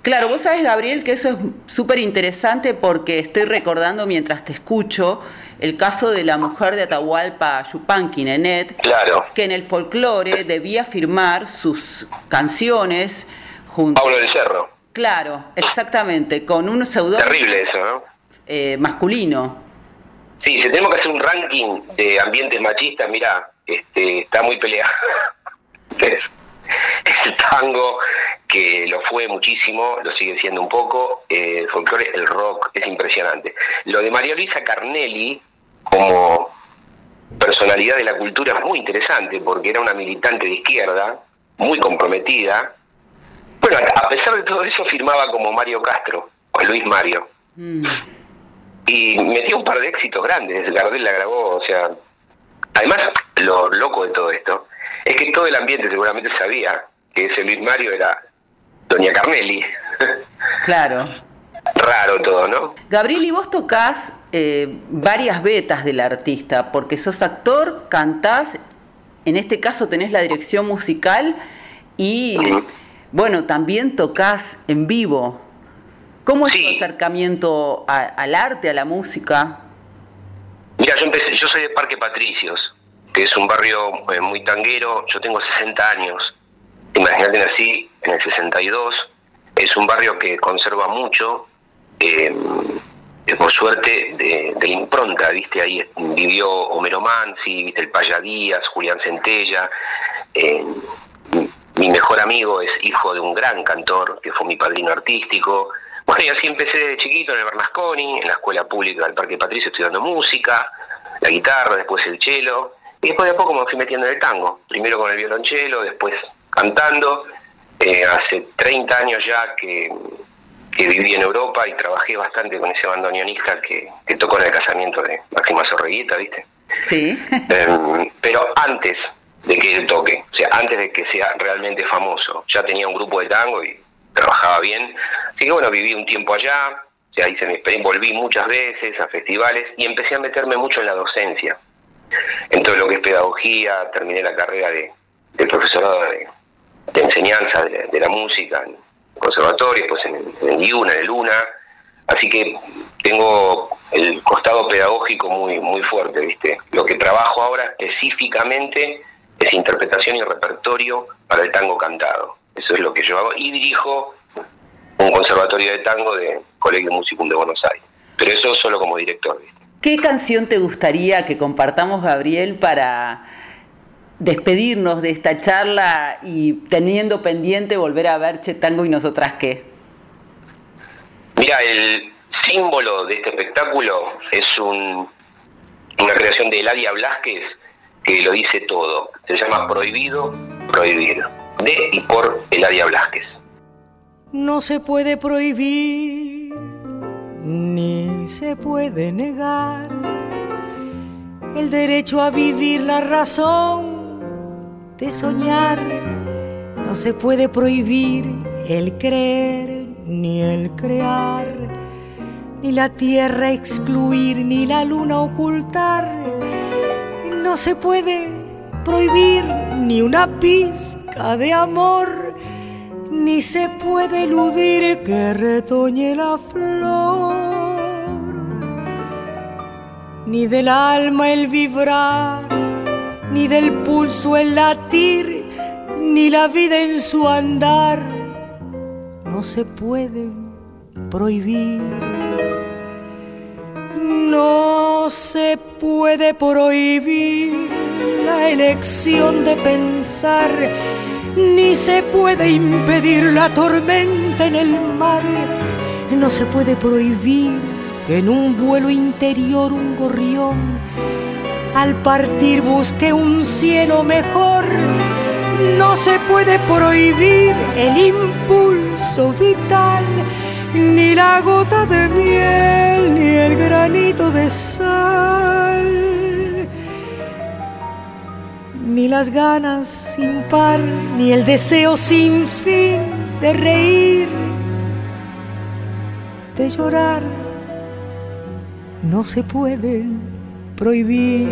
Claro, vos sabes, Gabriel, que eso es súper interesante porque estoy recordando mientras te escucho el caso de la mujer de Atahualpa Yupanqui, Nenet, claro. que en el folclore debía firmar sus canciones junto... Pablo del Cerro. Claro, exactamente, con un seudónimo Terrible eso, ¿no? eh, masculino. Sí, si tenemos que hacer un ranking de ambientes machistas, mira, este, está muy peleado. es, el tango que lo fue muchísimo, lo sigue siendo un poco, eh, el folclore, el rock, es impresionante. Lo de María Luisa Carnelli, como personalidad de la cultura, es muy interesante, porque era una militante de izquierda, muy comprometida. Bueno, a pesar de todo eso, firmaba como Mario Castro, o Luis Mario. Mm. Y metió un par de éxitos grandes, Gardel la grabó, o sea... Además, lo loco de todo esto es que todo el ambiente seguramente sabía que ese Luis Mario era Doña Carnelli. Claro. Raro todo, ¿no? Gabriel, y vos tocas eh, varias vetas del artista, porque sos actor, cantás, en este caso tenés la dirección musical y, bueno, también tocas en vivo. ¿Cómo es tu acercamiento a- al arte, a la música? Mira, yo empecé, yo soy de Parque Patricios, que es un barrio eh, muy tanguero, yo tengo 60 años, imagínate nací en el 62, es un barrio que conserva mucho, eh, eh, por suerte de, de la impronta, viste, ahí vivió Homero Mansi, viste, el Paya Díaz, Julián Centella, eh, mi- mi mejor amigo es hijo de un gran cantor, que fue mi padrino artístico, bueno, y así empecé de chiquito en el Bernasconi, en la escuela pública del Parque Patricio, estudiando música, la guitarra, después el cello, y después de a poco me fui metiendo en el tango, primero con el violonchelo, después cantando, Eh, hace 30 años ya que, que viví en Europa y trabajé bastante con ese bandoneonista que, que tocó en el casamiento de Máxima Zorreguita, ¿viste? Sí. Em, pero antes de que él toque, o sea, antes de que sea realmente famoso, ya tenía un grupo de tango y trabajaba bien. Así que bueno, viví un tiempo allá, sea, hice mi experiencia, volví muchas veces a festivales y empecé a meterme mucho en la docencia. En todo lo que es pedagogía, terminé la carrera de, profesorado de, enseñanza de, la música en conservatorio, pues en, en el IUNA, en el así que tengo el costado pedagógico muy muy fuerte, ¿viste? Lo que trabajo ahora específicamente es interpretación y repertorio para el tango cantado. Eso es lo que yo hago y dirijo un conservatorio de tango de Colegio Musicum de Buenos Aires. Pero eso solo como director, ¿viste? ¿Qué canción te gustaría que compartamos, Gabriel, para despedirnos de esta charla y teniendo pendiente volver a ver Che Tango y nosotras qué? Mira, el símbolo de este espectáculo es un, una creación de Eladia Blasquez que lo dice todo. Se llama Prohibido Prohibir, de y por Eladia Blasquez. No se puede prohibir ni se puede negar el derecho a vivir la razón de soñar. No se puede prohibir el creer ni el crear, ni la tierra excluir, ni la luna ocultar. No se puede prohibir ni una de amor, ni se puede eludir que retoñe la flor, ni del alma el vibrar, ni del pulso el latir, ni la vida en su andar, no se puede prohibir. No se puede prohibir la elección de pensar, ni se puede impedir la tormenta en el mar. No se puede prohibir que en un vuelo interior un gorrión al partir busque un cielo mejor. No se puede prohibir el impulso vital, ni la gota de miel, ni el granito de sal, ni las ganas sin par, ni el deseo sin fin de reír, de llorar. No se pueden prohibir.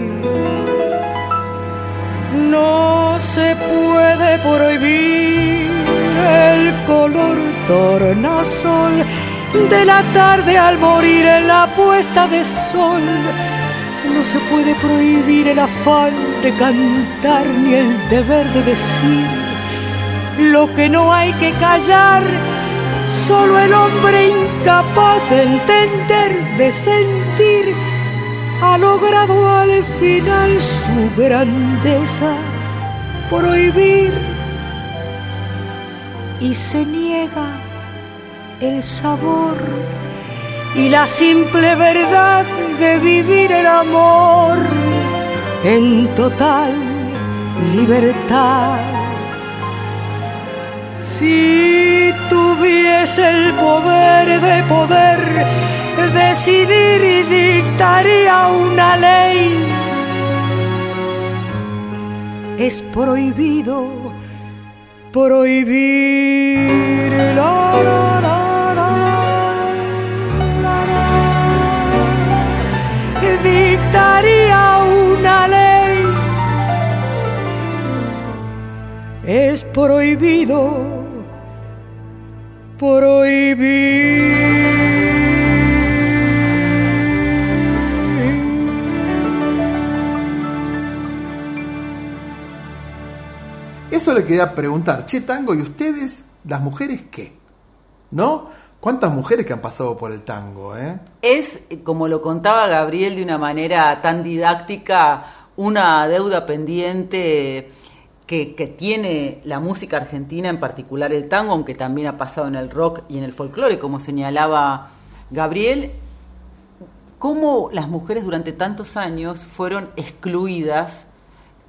No se puede prohibir el color tornasol de la tarde al morir en la puesta de sol. No se puede prohibir el afán de cantar ni el deber de decir lo que no hay que callar. Solo el hombre incapaz de entender, de sentir, ha logrado al final su grandeza prohibir y se niega el sabor y la simple verdad de vivir el amor en total libertad. Si tuviese el poder de poder decidir y dictaría una ley, es prohibido prohibir la, la, prohibido prohibir Eso le quería preguntar, che tango, ¿y ustedes, las mujeres qué? ¿No? ¿Cuántas mujeres que han pasado por el tango, eh? Es, como lo contaba Gabriel de una manera tan didáctica, una deuda pendiente que, que tiene la música argentina, en particular el tango, aunque también ha pasado en el rock y en el folclore, como señalaba Gabriel, cómo las mujeres durante tantos años fueron excluidas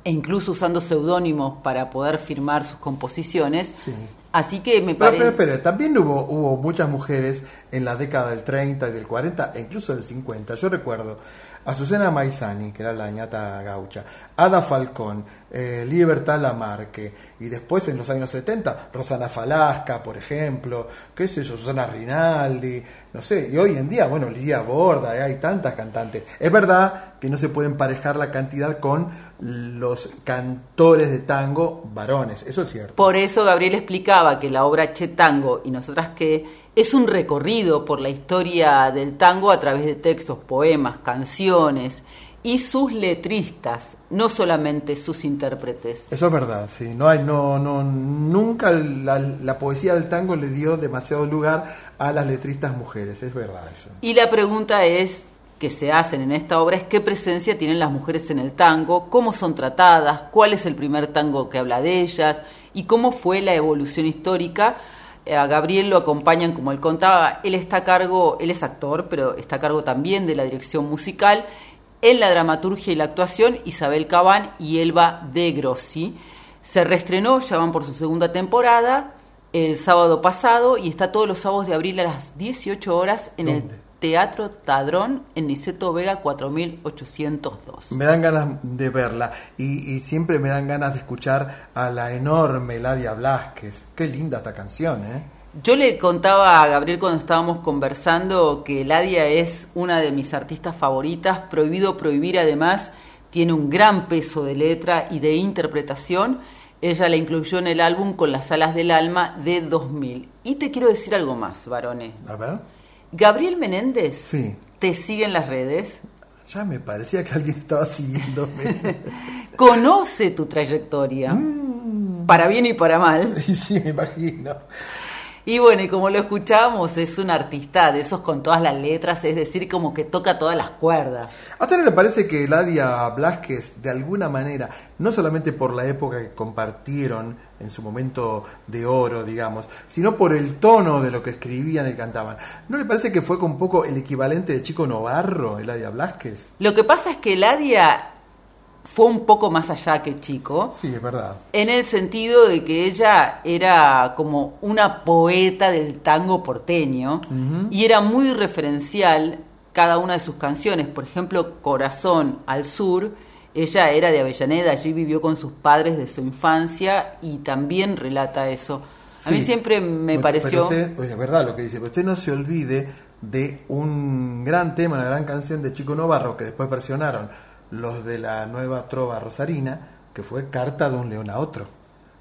e incluso usando seudónimos para poder firmar sus composiciones. Sí. Así que me Pero, parece... pero, pero también hubo, hubo muchas mujeres en la década del 30 y del 40 e incluso del 50. Yo recuerdo a Susana Maizani, que era la ñata gaucha, Ada Falcón, eh, Libertad Lamarque, y después en los años 70, Rosana Falasca, por ejemplo, qué sé yo, Susana Rinaldi, no sé, y hoy en día, bueno, Lidia Borda, eh, hay tantas cantantes. Es verdad que no se puede emparejar la cantidad con los cantores de tango varones, eso es cierto. Por eso Gabriel explicaba que la obra Che Tango y nosotras que es un recorrido por la historia del tango a través de textos, poemas, canciones y sus letristas, no solamente sus intérpretes. Eso es verdad, sí. No hay, no, no, nunca la, la poesía del tango le dio demasiado lugar a las letristas mujeres, es verdad eso. Y la pregunta es que se hacen en esta obra es qué presencia tienen las mujeres en el tango, cómo son tratadas, cuál es el primer tango que habla de ellas y cómo fue la evolución histórica. Eh, A Gabriel lo acompañan, como él contaba, él está a cargo, él es actor, pero está a cargo también de la dirección musical, en la dramaturgia y la actuación, Isabel Cabán y Elba De Grossi. Se reestrenó, ya van por su segunda temporada, el sábado pasado y está todos los sábados de abril a las 18 horas en el Teatro Tadrón en Niceto Vega 4802. Me dan ganas de verla y, y siempre me dan ganas de escuchar a la enorme Ladia Blasquez. Qué linda esta canción, ¿eh? Yo le contaba a Gabriel cuando estábamos conversando que Ladia es una de mis artistas favoritas, Prohibido Prohibir además tiene un gran peso de letra y de interpretación. Ella la incluyó en el álbum Con las alas del alma de 2000. Y te quiero decir algo más, varones. A ver. Gabriel Menéndez Sí. te sigue en las redes, Ya me parecía que alguien estaba siguiéndome. conoce tu trayectoria, para bien y para mal. y sí, me imagino. Y bueno, y como lo escuchábamos, es un artista de esos con todas las letras, es decir, como que toca todas las cuerdas. ¿A usted no le parece que Ladia Blasquez, de alguna manera, no solamente por la época que compartieron en su momento de oro, digamos, sino por el tono de lo que escribían y cantaban, ¿no le parece que fue con un poco el equivalente de Chico Novarro, Ladia Blasquez? Lo que pasa es que Ladia fue un poco más allá que chico, Sí, es verdad. en el sentido de que ella era como una poeta del tango porteño y era muy referencial cada una de sus canciones. Por ejemplo, Corazón al Sur, ella era de Avellaneda, allí vivió con sus padres de su infancia y también relata eso. A mí siempre me pareció... Usted, es verdad lo que dice, pero usted no se olvide de un gran tema, una gran canción de Chico Novarro que después versionaron los de la nueva trova rosarina, que fue Carta de un león a otro.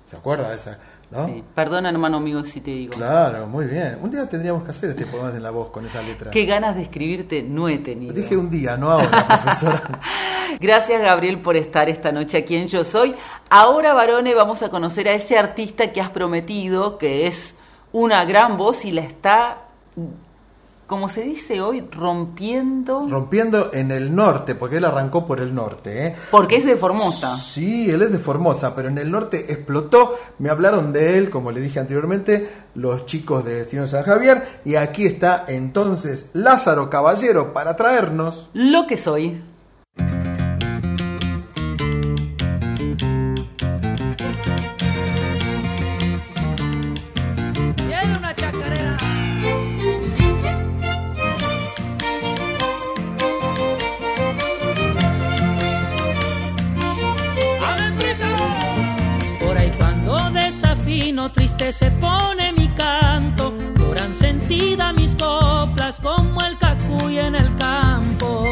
¿Se acuerda de esa? ¿No? Sí. Perdona, hermano mío, si te digo. Claro, muy bien. Un día tendríamos que hacer este poema en la voz con esa letra. Qué ganas de escribirte no he tenido. Dije un día, no ahora, profesora. Gracias Gabriel por estar esta noche aquí en Yo Soy. Ahora, varones, vamos a conocer a ese artista que has prometido, que es una gran voz y la está, como se dice hoy, rompiendo. Rompiendo en el norte, porque él arrancó por el norte. ¿eh? Porque es de Formosa. Sí, él es de Formosa, pero en el norte explotó. Me hablaron de él, como le dije anteriormente, los chicos de Destino San Javier. Y aquí está entonces Lázaro Caballero para traernos. Lo que soy. Se pone mi canto, lloran sentida mis coplas como el cacuy en el campo.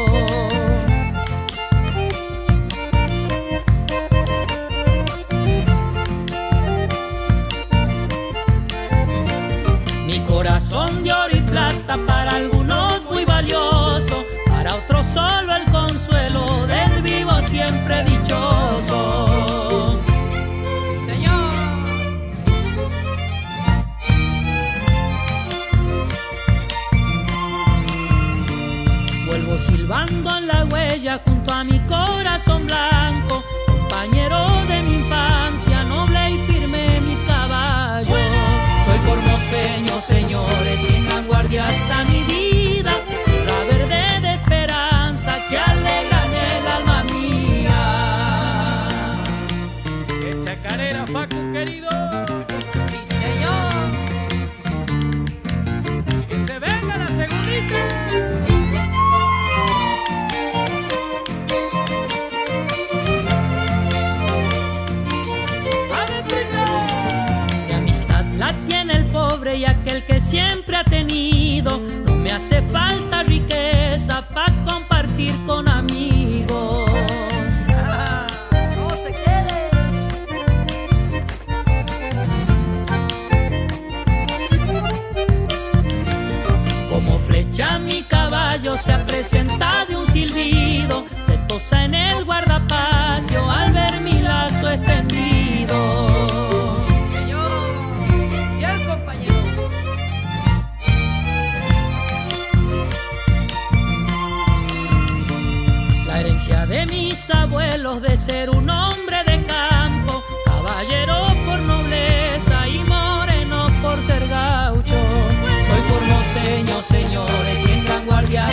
Mi corazón de oro blanco, compañero de mi infancia, noble y firme mi caballo. Soy formoseño, señores, y en la guardia hasta hace falta riqueza para compartir con amigos. No se quede. Como flecha mi caballo se ha de un silbido, retosa en el. Ser un hombre de campo, caballero por nobleza y moreno por ser gaucho. Soy formoseño, señores, y en gran guardia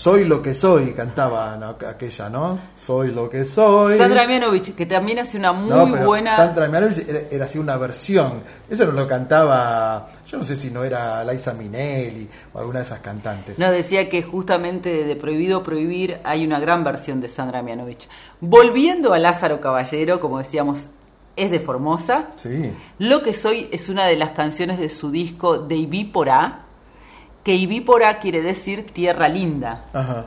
Soy lo que soy, cantaba ¿no? aquella, ¿no? Soy lo que soy. Sandra Mianovich, que también hace una muy No, pero buena. Sandra Mianovich era, era así una versión. Eso no lo cantaba, yo no sé si no era Liza Minnelli o alguna de esas cantantes. No, decía que justamente de Prohibido Prohibir hay una gran versión de Sandra Mianovich. Volviendo a Lázaro Caballero, como decíamos, es de Formosa. Sí. Lo que soy es una de las canciones de su disco de Ibípora, que Ibípora quiere decir tierra linda. Ajá.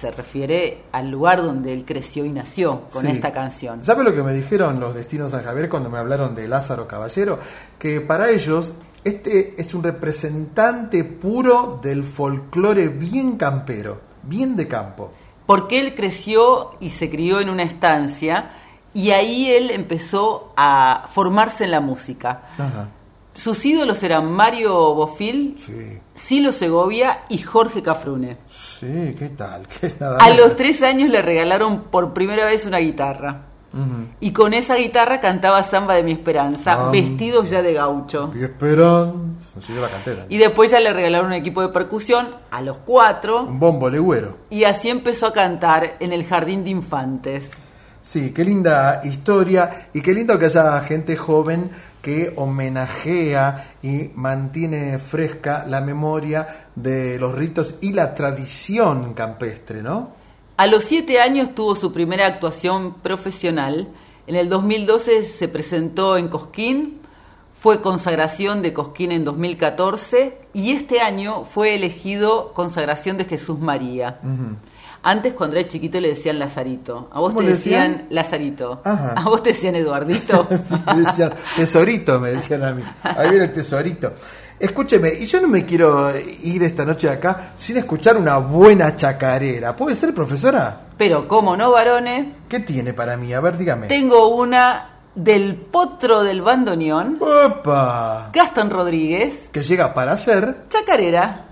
Se refiere al lugar donde él creció y nació con Sí. esta canción. ¿Sabe lo que me dijeron los destinos San Javier cuando me hablaron de Lázaro Caballero? Que para ellos este es un representante puro del folclore bien campero, bien de campo. Porque él creció y se crió en una estancia y ahí él empezó a formarse en la música. Ajá. Sus ídolos eran Mario Bofil, Sí. Silo Segovia y Jorge Cafrune. Sí, ¿qué tal? ¿Qué es nada A los tres años le regalaron por primera vez una guitarra. Y con esa guitarra cantaba Samba de mi Esperanza, Ah. vestidos ya de gaucho. Y esperan. Sí, yo la canté. Y después ya le regalaron un equipo de percusión a los cuatro. Un bombo legüero. Y así empezó a cantar en el jardín de infantes. Sí, qué linda historia y qué lindo que haya gente joven que homenajea y mantiene fresca la memoria de los ritos y la tradición campestre, ¿no? A los siete años tuvo su primera actuación profesional. En el 2012 se presentó en Cosquín, fue consagración de Cosquín en 2014 y este año fue elegido consagración de Jesús María. Antes cuando era chiquito le decían Lazarito. A vos ¿Cómo te decían? Lazarito. Ajá. A vos te decían Eduardito. Me decían, tesorito, me decían a mí. Ahí viene el tesorito. Escúcheme, y yo no me quiero ir esta noche de acá sin escuchar una buena chacarera. ¿Puede ser, profesora? Pero cómo no, varones, ¿Qué tiene para mí? A ver, dígame. tengo una del potro del bandoneón, ¡Opa! Gastón Rodríguez, Que llega para ser chacarera.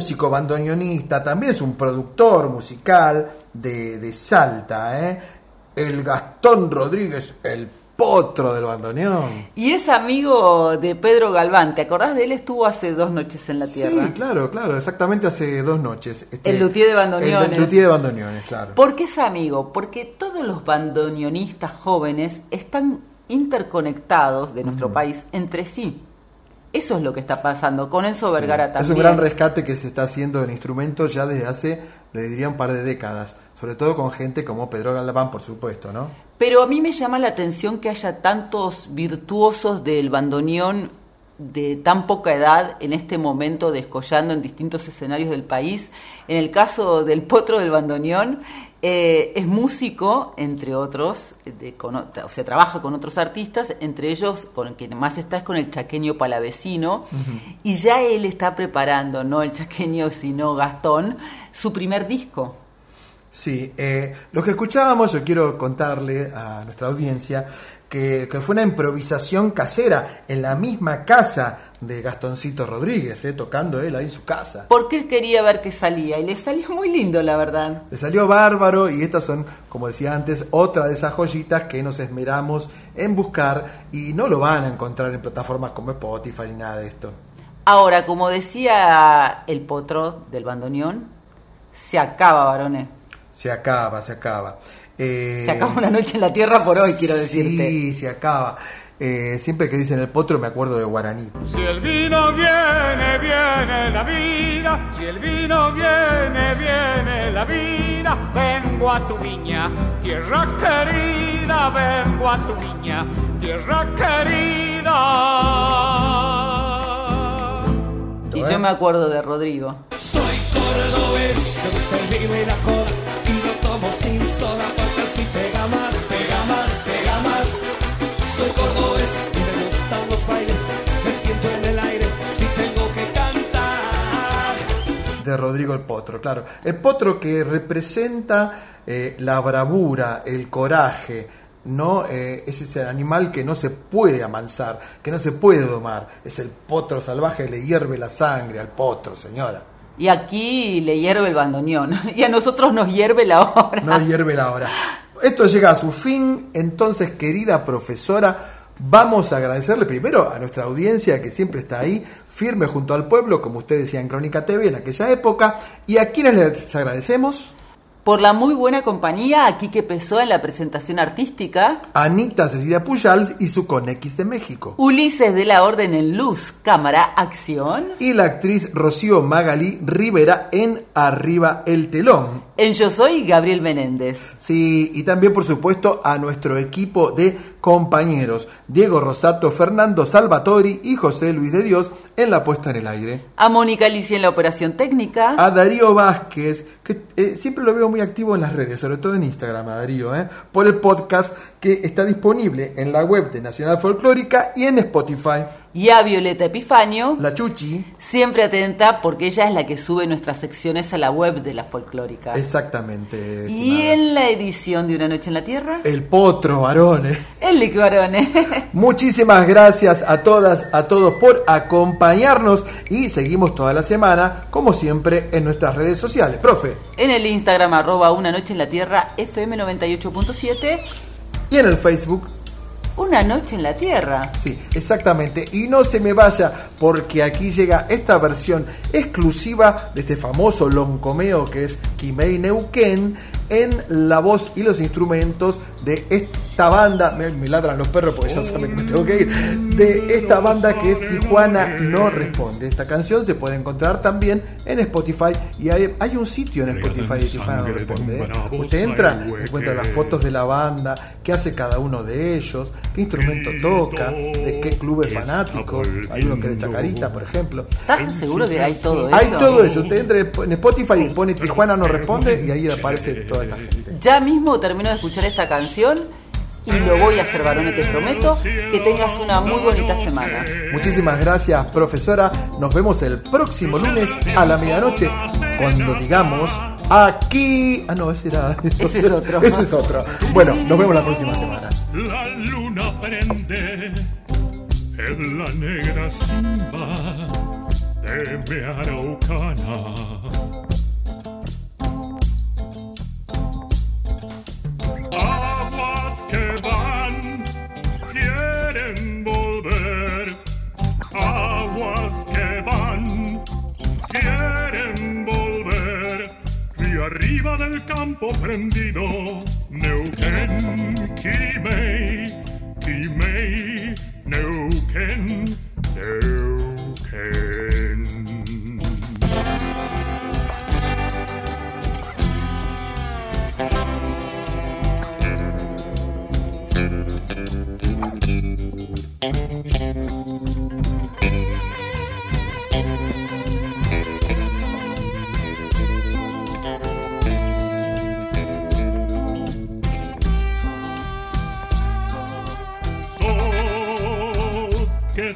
Músico, bandoneonista, también es un productor musical de, de Salta, ¿eh? El Gastón Rodríguez, el potro del bandoneón. Y es amigo de Pedro Galván, ¿te acordás de él? Estuvo hace dos noches en la Tierra. Sí, claro, claro, exactamente hace dos noches. Este, El luthier de bandoneones. El luthier de bandoneones, claro. ¿Por qué es amigo? Porque todos los bandoneonistas jóvenes están interconectados de nuestro Mm. país entre sí. Eso es lo que está pasando. Con Enzo Vergara Es también. un gran rescate que se está haciendo en instrumentos ya desde hace, le diría, un par de décadas. Sobre todo con gente como Pedro Galván, por supuesto, ¿no? Pero a mí me llama la atención que haya tantos virtuosos del bandoneón de tan poca edad en este momento descollando en distintos escenarios del país. En el caso del potro del bandoneón, eh, es músico, entre otros, de, con o sea, trabaja con otros artistas, entre ellos con el que más está es con el chaqueño palavecino, y ya él está preparando, no el chaqueño, sino Gastón, su primer disco. Sí, eh, lo que escuchábamos, yo quiero contarle a nuestra audiencia que, que fue una improvisación casera en la misma casa de Gastoncito Rodríguez, eh, tocando él ahí en su casa. Porque él quería ver qué salía, y le salió muy lindo, la verdad. Le salió bárbaro y estas son, como decía antes, otra de esas joyitas que nos esmeramos en buscar y no lo van a encontrar en plataformas como Spotify ni nada de esto. Ahora, como decía el potro del bandoneón, se acaba, varones. Se acaba, se acaba. Eh, Se acaba una noche en la tierra por hoy, quiero decirte. Sí, se acaba. Eh, siempre que dicen el potro me acuerdo de Guaraní. Si el vino viene, viene la vida. Si el vino viene, viene la vida. Vengo a tu viña, tierra querida. Vengo a tu viña, tierra querida. Y yo me acuerdo de Rodrigo. Soy cordobés, me gusta el vino y la coda sin soda porque así pega más, pega más, pega más. Soy cordobés y me gustan los bailes, me siento en el aire si tengo que cantar. de Rodrigo el Potro, claro. El Potro que representa eh, la bravura, el coraje, ¿no? Eh, es ese animal que no se puede amansar, que no se puede domar. Es el potro salvaje, le hierve la sangre al potro, señora. Y aquí le hierve el bandoneón. Y a nosotros nos hierve la hora. No hierve la hora. Esto llega a su fin, entonces, querida profesora, vamos a agradecerle primero a nuestra audiencia que siempre está ahí, firme junto al pueblo, como usted decía en Crónica TV en aquella época, y a quienes les agradecemos. Por la muy buena compañía, aquí que pesó en la presentación artística, Anita Cecilia Pujals y su Conex de México. Ulises de la Orden en Luz, Cámara, Acción. Y la actriz Rocío Magalí Rivera en Arriba el Telón. En Yo Soy Gabriel Menéndez. Sí, y también por supuesto a nuestro equipo de compañeros, Diego Rosato, Fernando Salvatori y José Luis de Dios en la puesta en el aire. A Mónica Alicia en la operación técnica. A Darío Vázquez, que eh, siempre lo veo muy activo en las redes, sobre todo en Instagram, a Darío, ¿eh? por el podcast que está disponible en la web de Nacional Folclórica y en Spotify. Y a Violeta Epifanio. La Chuchi. Siempre atenta porque ella es la que sube nuestras secciones a la web de la folclórica. Exactamente. Y estimada. en la edición de Una Noche en la Tierra, El potro, varones. el Licuarone. Muchísimas gracias a todas, a todos por acompañarnos y seguimos toda la semana, como siempre, en nuestras redes sociales. Profe. en el Instagram arroba Una Noche en la Tierra FM 98.7, Y en el Facebook. Una Noche en la Tierra. Sí, exactamente. Y no se me vaya porque aquí llega esta versión exclusiva de este famoso loncomeo que es Kimei Neuquén en la voz y los instrumentos de esta banda, me, me ladran los perros porque ya saben que me tengo que ir, de esta banda que es Tijuana No Responde. Esta canción se puede encontrar también en Spotify y hay, hay un sitio en Spotify de Tijuana No Responde. ¿eh? Usted entra, encuentra las fotos de la banda, qué hace cada uno de ellos, qué instrumento toca, de qué club es fanático, hay uno que es de Chacarita, por ejemplo. ¿Estás seguro que hay todo eso? Hay todo eso, usted entra en Spotify y pone Tijuana No Responde y ahí aparece toda esta gente. Ya mismo termino de escuchar esta canción y lo voy a hacer, varones, te prometo que tengas una muy bonita semana. Muchísimas gracias, profesora. Nos vemos el próximo lunes a la medianoche cuando digamos aquí. Ah, no, ese era. Ese es otro. ese es otro. Bueno, nos vemos la próxima semana. La luna prende en la negra simba de mi araucana. Arriba del campo prendido, Neuquén, Quimei, Quimei, Neuquén, Neuquén.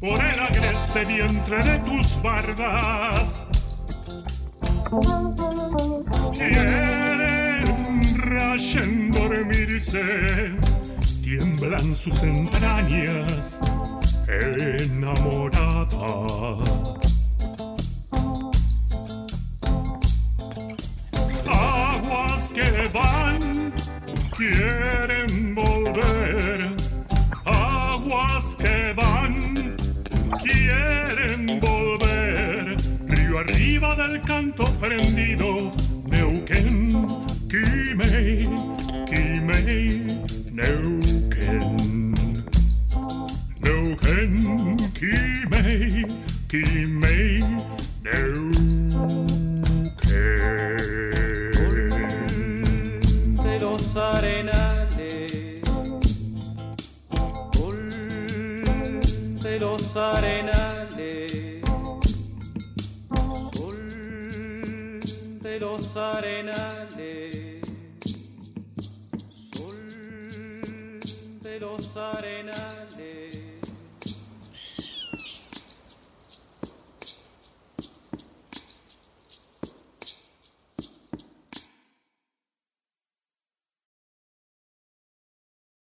Por el agreste vientre de tus bardas. Quieren rayen dormirse, tiemblan sus entrañas enamorada. Aguas que van, quieren. Aguas que van, quieren volver. Río arriba del canto prendido, Neuquén, Quimei, Quimei, Neuquén. Neuquén, Quimei, Quimei, Neuquén. de los arenales, los arenales, sol de los arenales, sol de los arenales.